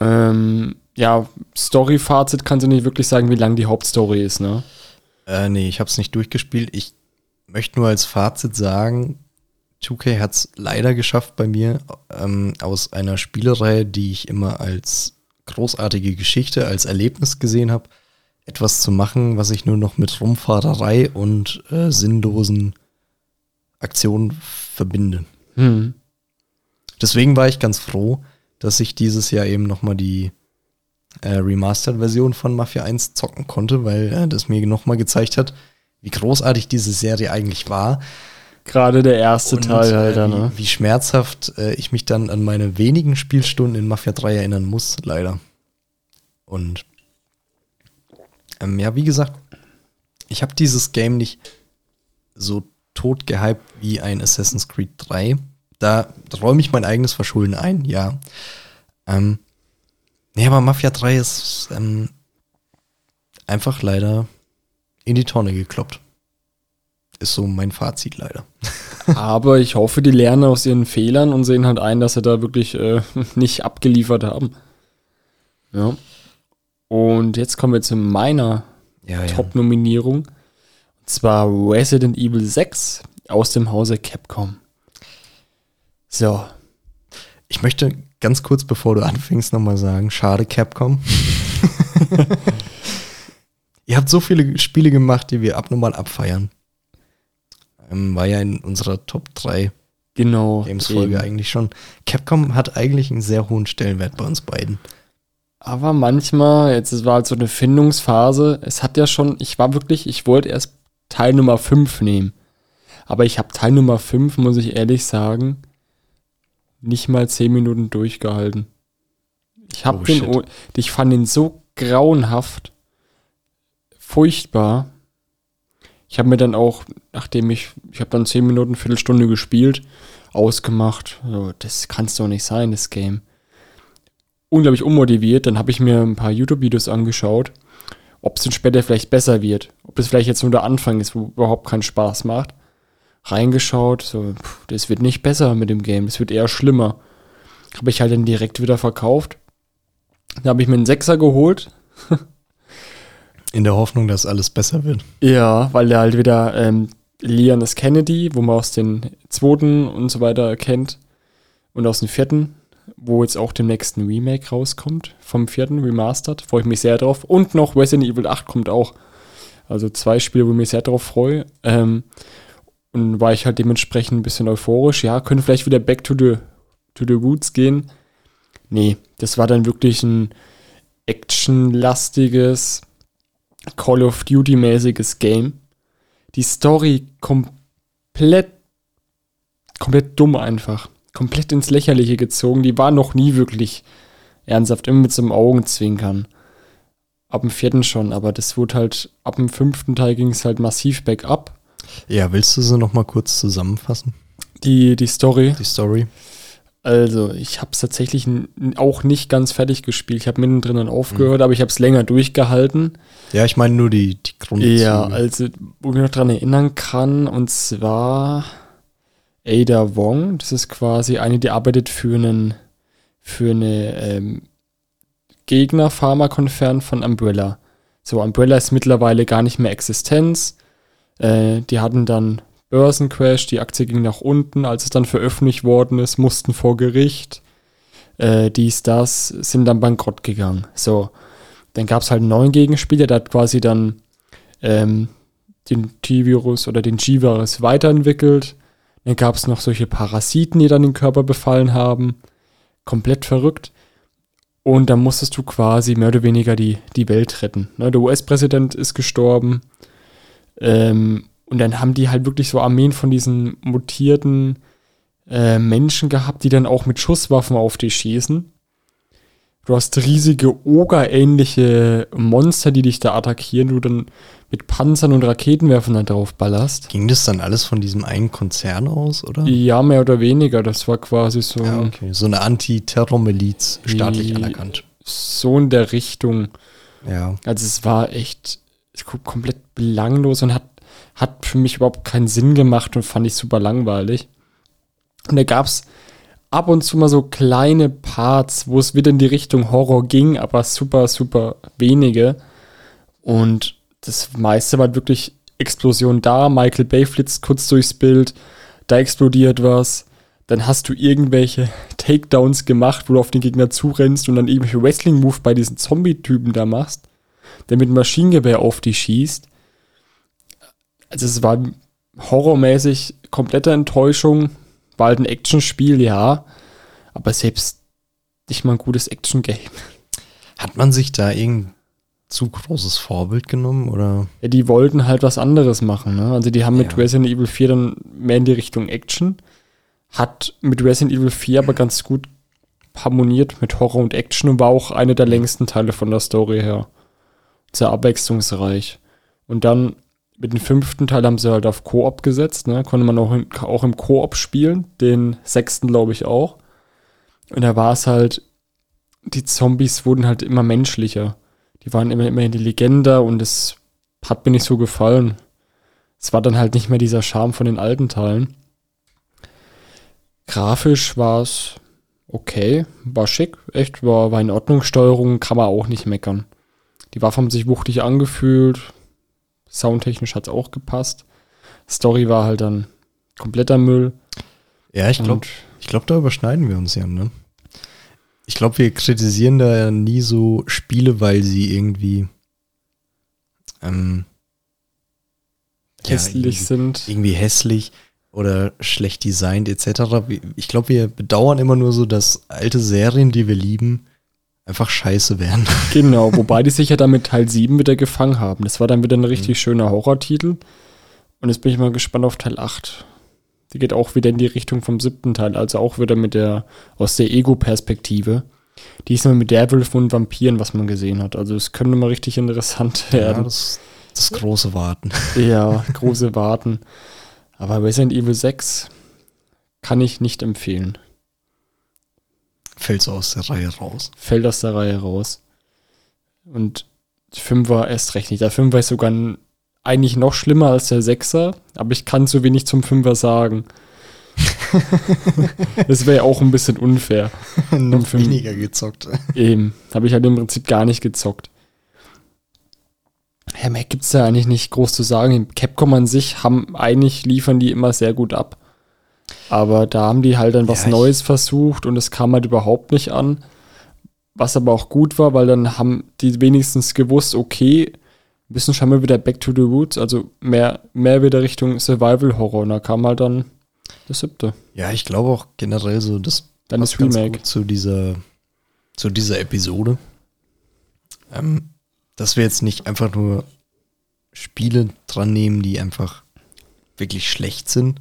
B: Ähm, ja, Story-Fazit kannst du nicht wirklich sagen, wie lang die Hauptstory ist, ne?
C: Äh, nee, ich habe es nicht durchgespielt. Ich möchte nur als Fazit sagen, 2K hat es leider geschafft bei mir, ähm, aus einer Spielereihe, die ich immer als großartige Geschichte, als Erlebnis gesehen habe, etwas zu machen, was ich nur noch mit Rumfahrerei und äh, sinnlosen Aktionen verbinde.
B: Hm.
C: Deswegen war ich ganz froh, dass ich dieses Jahr eben noch mal die äh, Remastered-Version von Mafia 1 zocken konnte, weil äh, das mir noch mal gezeigt hat, wie großartig diese Serie eigentlich war.
B: Gerade der erste
C: Und,
B: Teil halt,
C: äh,
B: ne?
C: wie, wie schmerzhaft äh, ich mich dann an meine wenigen Spielstunden in Mafia 3 erinnern muss, leider. Und ähm, ja, wie gesagt, ich habe dieses Game nicht so tot gehypt wie ein Assassin's Creed 3. Da räume ich mein eigenes Verschulden ein, ja. Ähm, nee, aber Mafia 3 ist ähm, einfach leider in die Tonne gekloppt. Ist so mein Fazit leider.
B: Aber ich hoffe, die lernen aus ihren Fehlern und sehen halt ein, dass sie da wirklich äh, nicht abgeliefert haben. Ja. Und jetzt kommen wir zu meiner
C: Ja,
B: Top-Nominierung. Und zwar Resident Evil 6 aus dem Hause Capcom. So.
C: Ich möchte ganz kurz, bevor du anfängst, nochmal sagen, schade Capcom. Ihr habt so viele Spiele gemacht, die wir abnormal abfeiern. Ähm, war ja in unserer Top 3
B: Genau.
C: Games-Folge eigentlich schon. Capcom hat eigentlich einen sehr hohen Stellenwert bei uns beiden.
B: Aber manchmal, jetzt es war halt so eine Findungsphase, es hat ja schon, ich war wirklich, ich wollte erst Teil Nummer 5 nehmen. Aber ich habe Teil Nummer 5, muss ich ehrlich sagen, nicht mal 10 Minuten durchgehalten. Ich hab
C: Oh,
B: den,
C: shit.
B: ich fand den so grauenhaft, furchtbar. Ich habe mir dann auch, nachdem ich, ich habe dann 10 Minuten, Viertelstunde gespielt, ausgemacht. So, das kann's doch nicht sein, das Game. Unglaublich unmotiviert. Dann habe ich mir ein paar YouTube-Videos angeschaut, ob es dann später vielleicht besser wird. Ob das vielleicht jetzt nur der Anfang ist, wo überhaupt keinen Spaß macht. Reingeschaut, so, pff, das wird nicht besser mit dem Game, das wird eher schlimmer. Habe ich halt dann direkt wieder verkauft. Da habe ich mir einen Sechser geholt.
C: In der Hoffnung, dass alles besser wird.
B: Ja, weil der halt wieder ähm, Leon S. Kennedy, wo man aus den zweiten und so weiter kennt, und aus dem vierten, wo jetzt auch dem nächsten Remake rauskommt, vom vierten Remastered, freue ich mich sehr drauf. Und noch Resident Evil 8 kommt auch. Also zwei Spiele, wo ich mich sehr drauf freue. Ähm, und war ich halt dementsprechend ein bisschen euphorisch. Ja, könnte vielleicht wieder back to the, to the roots gehen. Nee, das war dann wirklich ein actionlastiges, Call of Duty-mäßiges Game. Die Story komplett, komplett dumm einfach. Komplett ins Lächerliche gezogen. Die war noch nie wirklich ernsthaft, immer mit so einem Augenzwinkern. Ab dem vierten schon, aber das wurde halt, ab dem fünften Teil ging es halt massiv bergab.
C: Ja, willst du sie noch mal kurz zusammenfassen,
B: Die, die Story.
C: die Story?
B: Also, ich habe es tatsächlich auch nicht ganz fertig gespielt. Ich habe mittendrin dann aufgehört, aber ich habe es länger durchgehalten.
C: Ja, ich meine nur die, die Grundzüge.
B: Ja, also, wo ich mich noch dran erinnern kann, und zwar Ada Wong, das ist quasi eine, die arbeitet für einen, für eine ähm, Gegner-Pharmakonzern von Umbrella. So, Umbrella ist mittlerweile gar nicht mehr Existenz. Äh, die hatten dann Börsencrash, die Aktie ging nach unten, als es dann veröffentlicht worden ist, mussten vor Gericht. Äh, dies, das, sind dann bankrott gegangen. So, dann gab es halt einen neuen Gegenspieler, der hat quasi dann ähm, den T-Virus oder den G-Virus weiterentwickelt. Dann gab es noch solche Parasiten, die dann den Körper befallen haben. Komplett verrückt. Und dann musstest du quasi mehr oder weniger die, die Welt retten. Ne, der US-Präsident ist gestorben. Ähm, und dann haben die halt wirklich so Armeen von diesen mutierten äh, Menschen gehabt, die dann auch mit Schusswaffen auf dich schießen. Du hast riesige Oger-ähnliche Monster, die dich da attackieren, du dann mit Panzern und Raketenwerfern da drauf ballerst.
C: Ging das dann alles von diesem einen Konzern aus, oder?
B: Ja, mehr oder weniger. Das war quasi so,
C: Ja, okay. So eine Antiterror-Miliz, staatlich anerkannt.
B: so in der Richtung.
C: Ja.
B: Also es war echt kom- komplett belanglos und hat, hat für mich überhaupt keinen Sinn gemacht und fand ich super langweilig. Und da gab es ab und zu mal so kleine Parts, wo es wieder in die Richtung Horror ging, aber super, super wenige. Und das meiste war wirklich Explosion da, Michael Bay flitzt kurz durchs Bild, da explodiert was. Dann hast du irgendwelche Takedowns gemacht, wo du auf den Gegner zurennst und dann irgendwelche Wrestling-Move bei diesen Zombie-Typen da machst, der mit Maschinengewehr auf dich schießt. Also es war horrormäßig komplette Enttäuschung. War halt ein Actionspiel, ja. Aber selbst nicht mal ein gutes Action-Game.
C: Hat man sich da irgendein zu großes Vorbild genommen, oder?
B: Ja, die wollten halt was anderes machen. Ne? Also die haben mit
C: Ja.
B: Resident Evil 4 dann mehr in die Richtung Action. Hat mit Resident Evil 4 aber ganz gut harmoniert mit Horror und Action und war auch eine der längsten Teile von der Story her. Sehr abwechslungsreich. Und dann mit dem fünften Teil haben sie halt auf Koop gesetzt. Ne? Konnte man auch, in, auch im Koop spielen. Den sechsten glaube ich auch. Und da war es halt, die Zombies wurden halt immer menschlicher. Die waren immer, immer intelligenter und es hat mir nicht so gefallen. Es war dann halt nicht mehr dieser Charme von den alten Teilen. Grafisch war es okay, war schick, echt, war, war in Ordnung. Steuerung kann man auch nicht meckern. Die Waffen haben sich wuchtig angefühlt. Soundtechnisch hat es auch gepasst. Story war halt dann kompletter Müll.
C: Ja, ich glaube, ich glaube, da überschneiden wir uns ja, ne? Ich glaube, wir kritisieren da ja nie so Spiele, weil sie irgendwie ähm, ja,
B: hässlich
C: irgendwie,
B: sind.
C: irgendwie hässlich oder schlecht designt etc. Ich glaube, wir bedauern immer nur so, dass alte Serien, die wir lieben, einfach scheiße wären.
B: Genau, wobei die sich ja dann mit Teil 7 wieder gefangen haben. Das war dann wieder ein
C: Mhm.
B: richtig schöner Horrortitel. Und jetzt bin ich mal gespannt auf Teil 8. Die geht auch wieder in die Richtung vom siebten Teil, also auch wieder mit der, aus der Ego-Perspektive. Diesmal mit Werwolf und Vampiren, was man gesehen hat. Also es könnte mal richtig interessant
C: Ja,
B: werden.
C: das, das große Warten.
B: Ja, große Warten. Aber Resident Evil 6 kann ich nicht empfehlen.
C: Fällt so aus der Reihe raus.
B: Fällt aus der Reihe raus. Und der 5er erst recht nicht. Der 5er ist sogar n- eigentlich noch schlimmer als der 6er, aber ich kann zu wenig zum 5er sagen. das wäre ja auch ein bisschen unfair.
C: Noch
B: Fünf-
C: weniger gezockt.
B: Eben, habe ich halt im Prinzip gar nicht gezockt. Ja, mehr gibt's da eigentlich nicht groß zu sagen. Capcom an sich haben eigentlich liefern die immer sehr gut ab. Aber da haben die halt dann was
C: Ja,
B: Neues versucht und es kam halt überhaupt nicht an. Was aber auch gut war, weil dann haben die wenigstens gewusst, okay, ein bisschen schauen wir wieder back to the roots, also mehr, mehr wieder Richtung Survival Horror. Und da kam halt dann das siebte.
C: Ja, ich glaube auch generell so, das
B: Dann
C: passt
B: das
C: ganz
B: Remake.
C: gut zu dieser, zu dieser Episode. Ähm, dass wir jetzt nicht einfach nur Spiele dran nehmen, die einfach wirklich schlecht sind.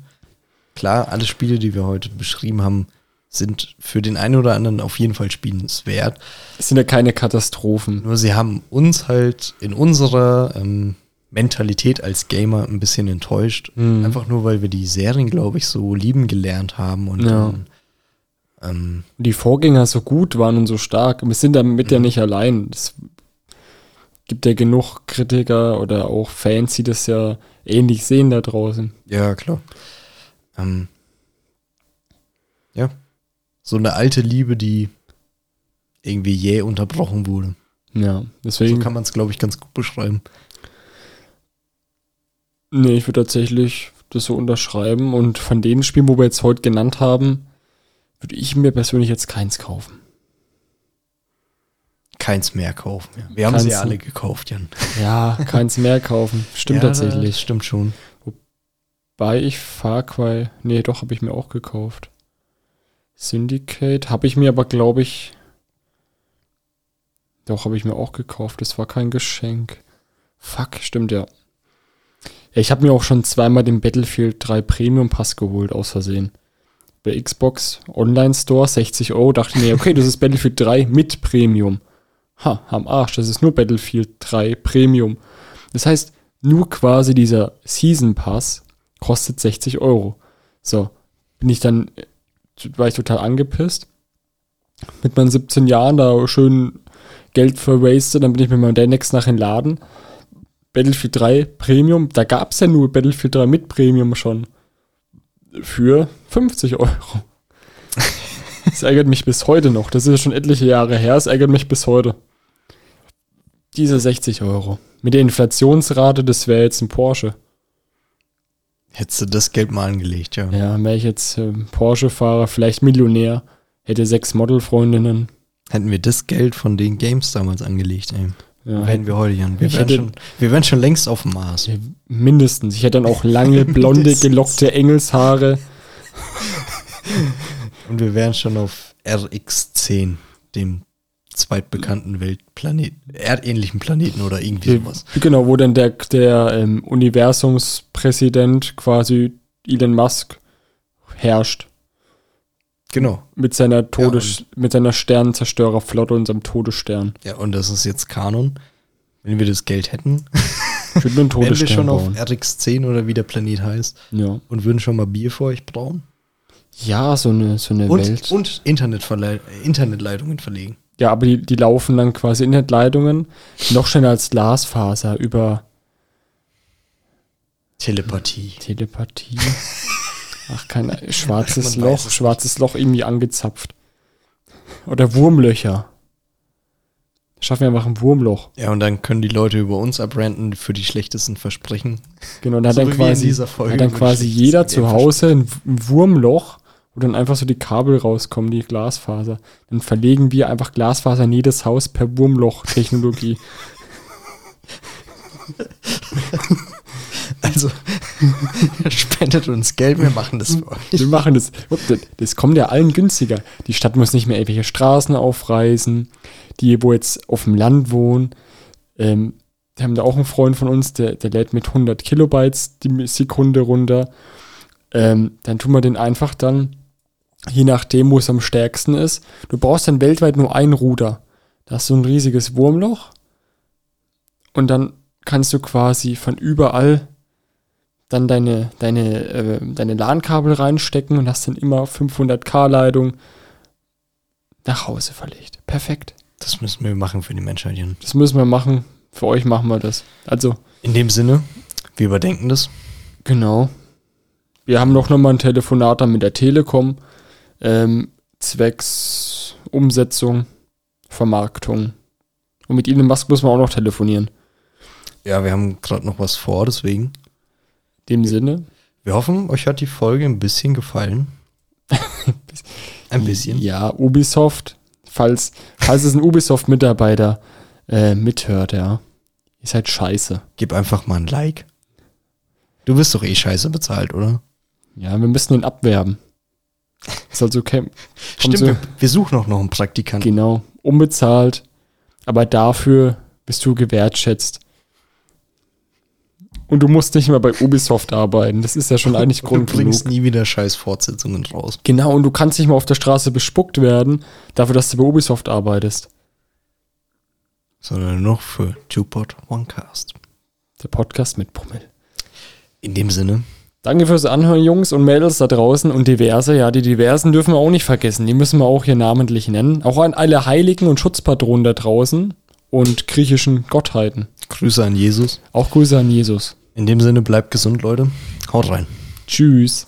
C: Klar, alle Spiele, die wir heute beschrieben haben, sind für den einen oder anderen auf jeden Fall spielenswert.
B: Es sind ja keine Katastrophen.
C: Nur sie haben uns halt in unserer ähm, Mentalität als Gamer ein bisschen enttäuscht.
B: Mhm.
C: Einfach nur, weil wir die Serien, glaube ich, so lieben gelernt haben und
B: Ja.
C: dann, ähm,
B: die Vorgänger so gut waren und so stark. Wir sind damit ja nicht allein. Es gibt ja genug Kritiker oder auch Fans, die das ja ähnlich sehen da draußen.
C: ja, klar. Ähm, ja. So eine alte Liebe, die irgendwie jäh unterbrochen wurde.
B: Ja,
C: So
B: deswegen.
C: kann man es, glaube ich, ganz gut beschreiben.
B: nee, ich würde tatsächlich das so unterschreiben. Und von den Spielen, wo wir jetzt heute genannt haben, würde ich mir persönlich jetzt keins kaufen.
C: Keins mehr kaufen. Ja. Wir haben sie
B: Keins
C: ja alle gekauft, Jan.
B: Ja, keins mehr kaufen. Stimmt
C: Ja,
B: tatsächlich.
C: Stimmt schon.
B: Wobei ich Far Cry, nee, doch, habe ich mir auch gekauft. Syndicate habe ich mir aber, glaube ich, doch, habe ich mir auch gekauft. Das war kein Geschenk. Fuck, stimmt ja. ich habe mir auch schon zweimal den Battlefield 3 Premium Pass geholt, aus Versehen. Bei Xbox Online Store 60 Euro. Dachte ich mir, okay, das ist Battlefield 3 mit Premium. Ha, am Arsch, das ist nur Battlefield 3 Premium. Das heißt, nur quasi dieser Season Pass kostet 60 Euro. So, bin ich dann, war ich total angepisst. Mit meinen 17 Jahren da schön Geld verwastet, dann bin ich mit meinem Danex nach in den Laden. Battlefield 3 Premium, da gab es ja nur Battlefield 3 mit Premium schon. Für 50 Euro. Das ärgert mich bis heute noch. Das ist ja schon etliche Jahre her. Es ärgert mich bis heute. Diese 60 Euro. Mit der Inflationsrate, das wäre jetzt ein Porsche.
C: Hättest du das Geld mal angelegt, ja.
B: Ja, wäre ich jetzt ähm, Porsche-Fahrer, vielleicht Millionär, hätte sechs Modelfreundinnen.
C: Hätten wir das Geld von den Games damals angelegt, ey.
B: Ja,
C: wären wir heute, Jan. Wir wären, schon, wir wären schon längst auf dem Mars.
B: Mindestens. Ich hätte dann auch lange, blonde, gelockte Engelshaare.
C: Und wir wären schon auf RX-10, dem zweitbekannten Weltplaneten, erdähnlichen Planeten oder irgendwie sowas.
B: Genau, wo dann der, der ähm, Universumspräsident quasi Elon Musk herrscht.
C: Genau.
B: Mit seiner Todes, mit seiner Sternzerstörerflotte und seinem Todesstern.
C: Ja, und das ist jetzt Kanon. Wenn wir das Geld hätten,
B: Ich würde mir einen
C: wären wir schon auf
B: bauen.
C: RX-10 oder wie der Planet heißt
B: Ja.
C: und würden schon mal Bier für euch brauen.
B: ja, so eine, so eine
C: Und,
B: Welt.
C: und Internetverle Internetleitungen verlegen.
B: Ja, aber die, die laufen dann quasi Internetleitungen noch schneller als Glasfaser über
C: Telepathie.
B: Telepathie. Ach, kein schwarzes
C: Man
B: Loch,
C: es
B: schwarzes Loch irgendwie angezapft. Oder Wurmlöcher. Schaffen wir einfach ein Wurmloch.
C: Ja, und dann können die Leute über uns abrenten für die schlechtesten Versprechen.
B: Genau, und dann
C: So
B: hat dann
C: in
B: quasi, hat dann quasi jeder zu. Hause ein Wurmloch, wo dann einfach so die Kabel rauskommen, die Glasfaser. Dann verlegen wir einfach Glasfaser in jedes Haus per Wurmloch-Technologie.
C: Also spendet uns Geld, wir machen das für euch.
B: Wir machen das. Das, kommt ja allen günstiger. Die Stadt muss nicht mehr irgendwelche Straßen aufreißen. Die, wo jetzt auf dem Land wohnen, ähm, wir haben da auch einen Freund von uns, der, der lädt mit 100 Kilobytes die Sekunde runter. ähm, dann tun wir den einfach dann, je nachdem, wo es am stärksten ist. Du brauchst dann weltweit nur ein Ruder. Da hast du ein riesiges Wurmloch und dann kannst du quasi von überall dann deine, deine, äh, deine LAN-Kabel reinstecken und hast dann immer 500k-Leitung nach Hause verlegt. Perfekt.
C: Das müssen wir machen für die Menschheit. Jan.
B: Das müssen wir machen. Für euch machen wir das. Also,
C: In dem Sinne, wir überdenken das.
B: genau. Wir haben noch nochmal ein Telefonat dann mit der Telekom. Ähm, zwecks Umsetzung, Vermarktung. Und mit Elon Musk muss man auch noch telefonieren.
C: Ja, wir haben gerade noch was vor, deswegen.
B: In dem Sinne.
C: Wir hoffen, euch hat die Folge ein bisschen gefallen. ein bisschen.
B: Ja, Ubisoft. Falls, falls es ein Ubisoft-Mitarbeiter äh, mithört, ja. Ihr seid scheiße.
C: Gib einfach mal ein Like. Du wirst doch eh scheiße bezahlt, oder?
B: Ja, wir müssen ihn abwerben. Ist also okay. Kommt
C: Stimmt,
B: so-
C: wir, wir suchen auch noch einen Praktikanten.
B: Genau, unbezahlt, aber dafür bist du gewertschätzt. Und du musst nicht mehr bei Ubisoft arbeiten. Das ist ja schon eigentlich
C: Du
B: Grund
C: bringst
B: genug.
C: nie wieder scheiß Fortsetzungen raus.
B: Genau, und du kannst nicht mal auf der Straße bespuckt werden, dafür, dass du bei Ubisoft arbeitest.
C: Sondern noch für Tupod Onecast.
B: Der Podcast mit Brummel.
C: In dem Sinne,
B: Danke fürs Anhören, Jungs und Mädels da draußen und diverse. Ja, die diversen dürfen wir auch nicht vergessen. Die müssen wir auch hier namentlich nennen. Auch an alle Heiligen und Schutzpatronen da draußen und griechischen Gottheiten.
C: Grüße an Jesus.
B: Auch Grüße an Jesus.
C: In dem Sinne, bleibt gesund, Leute. Haut rein.
B: Tschüss.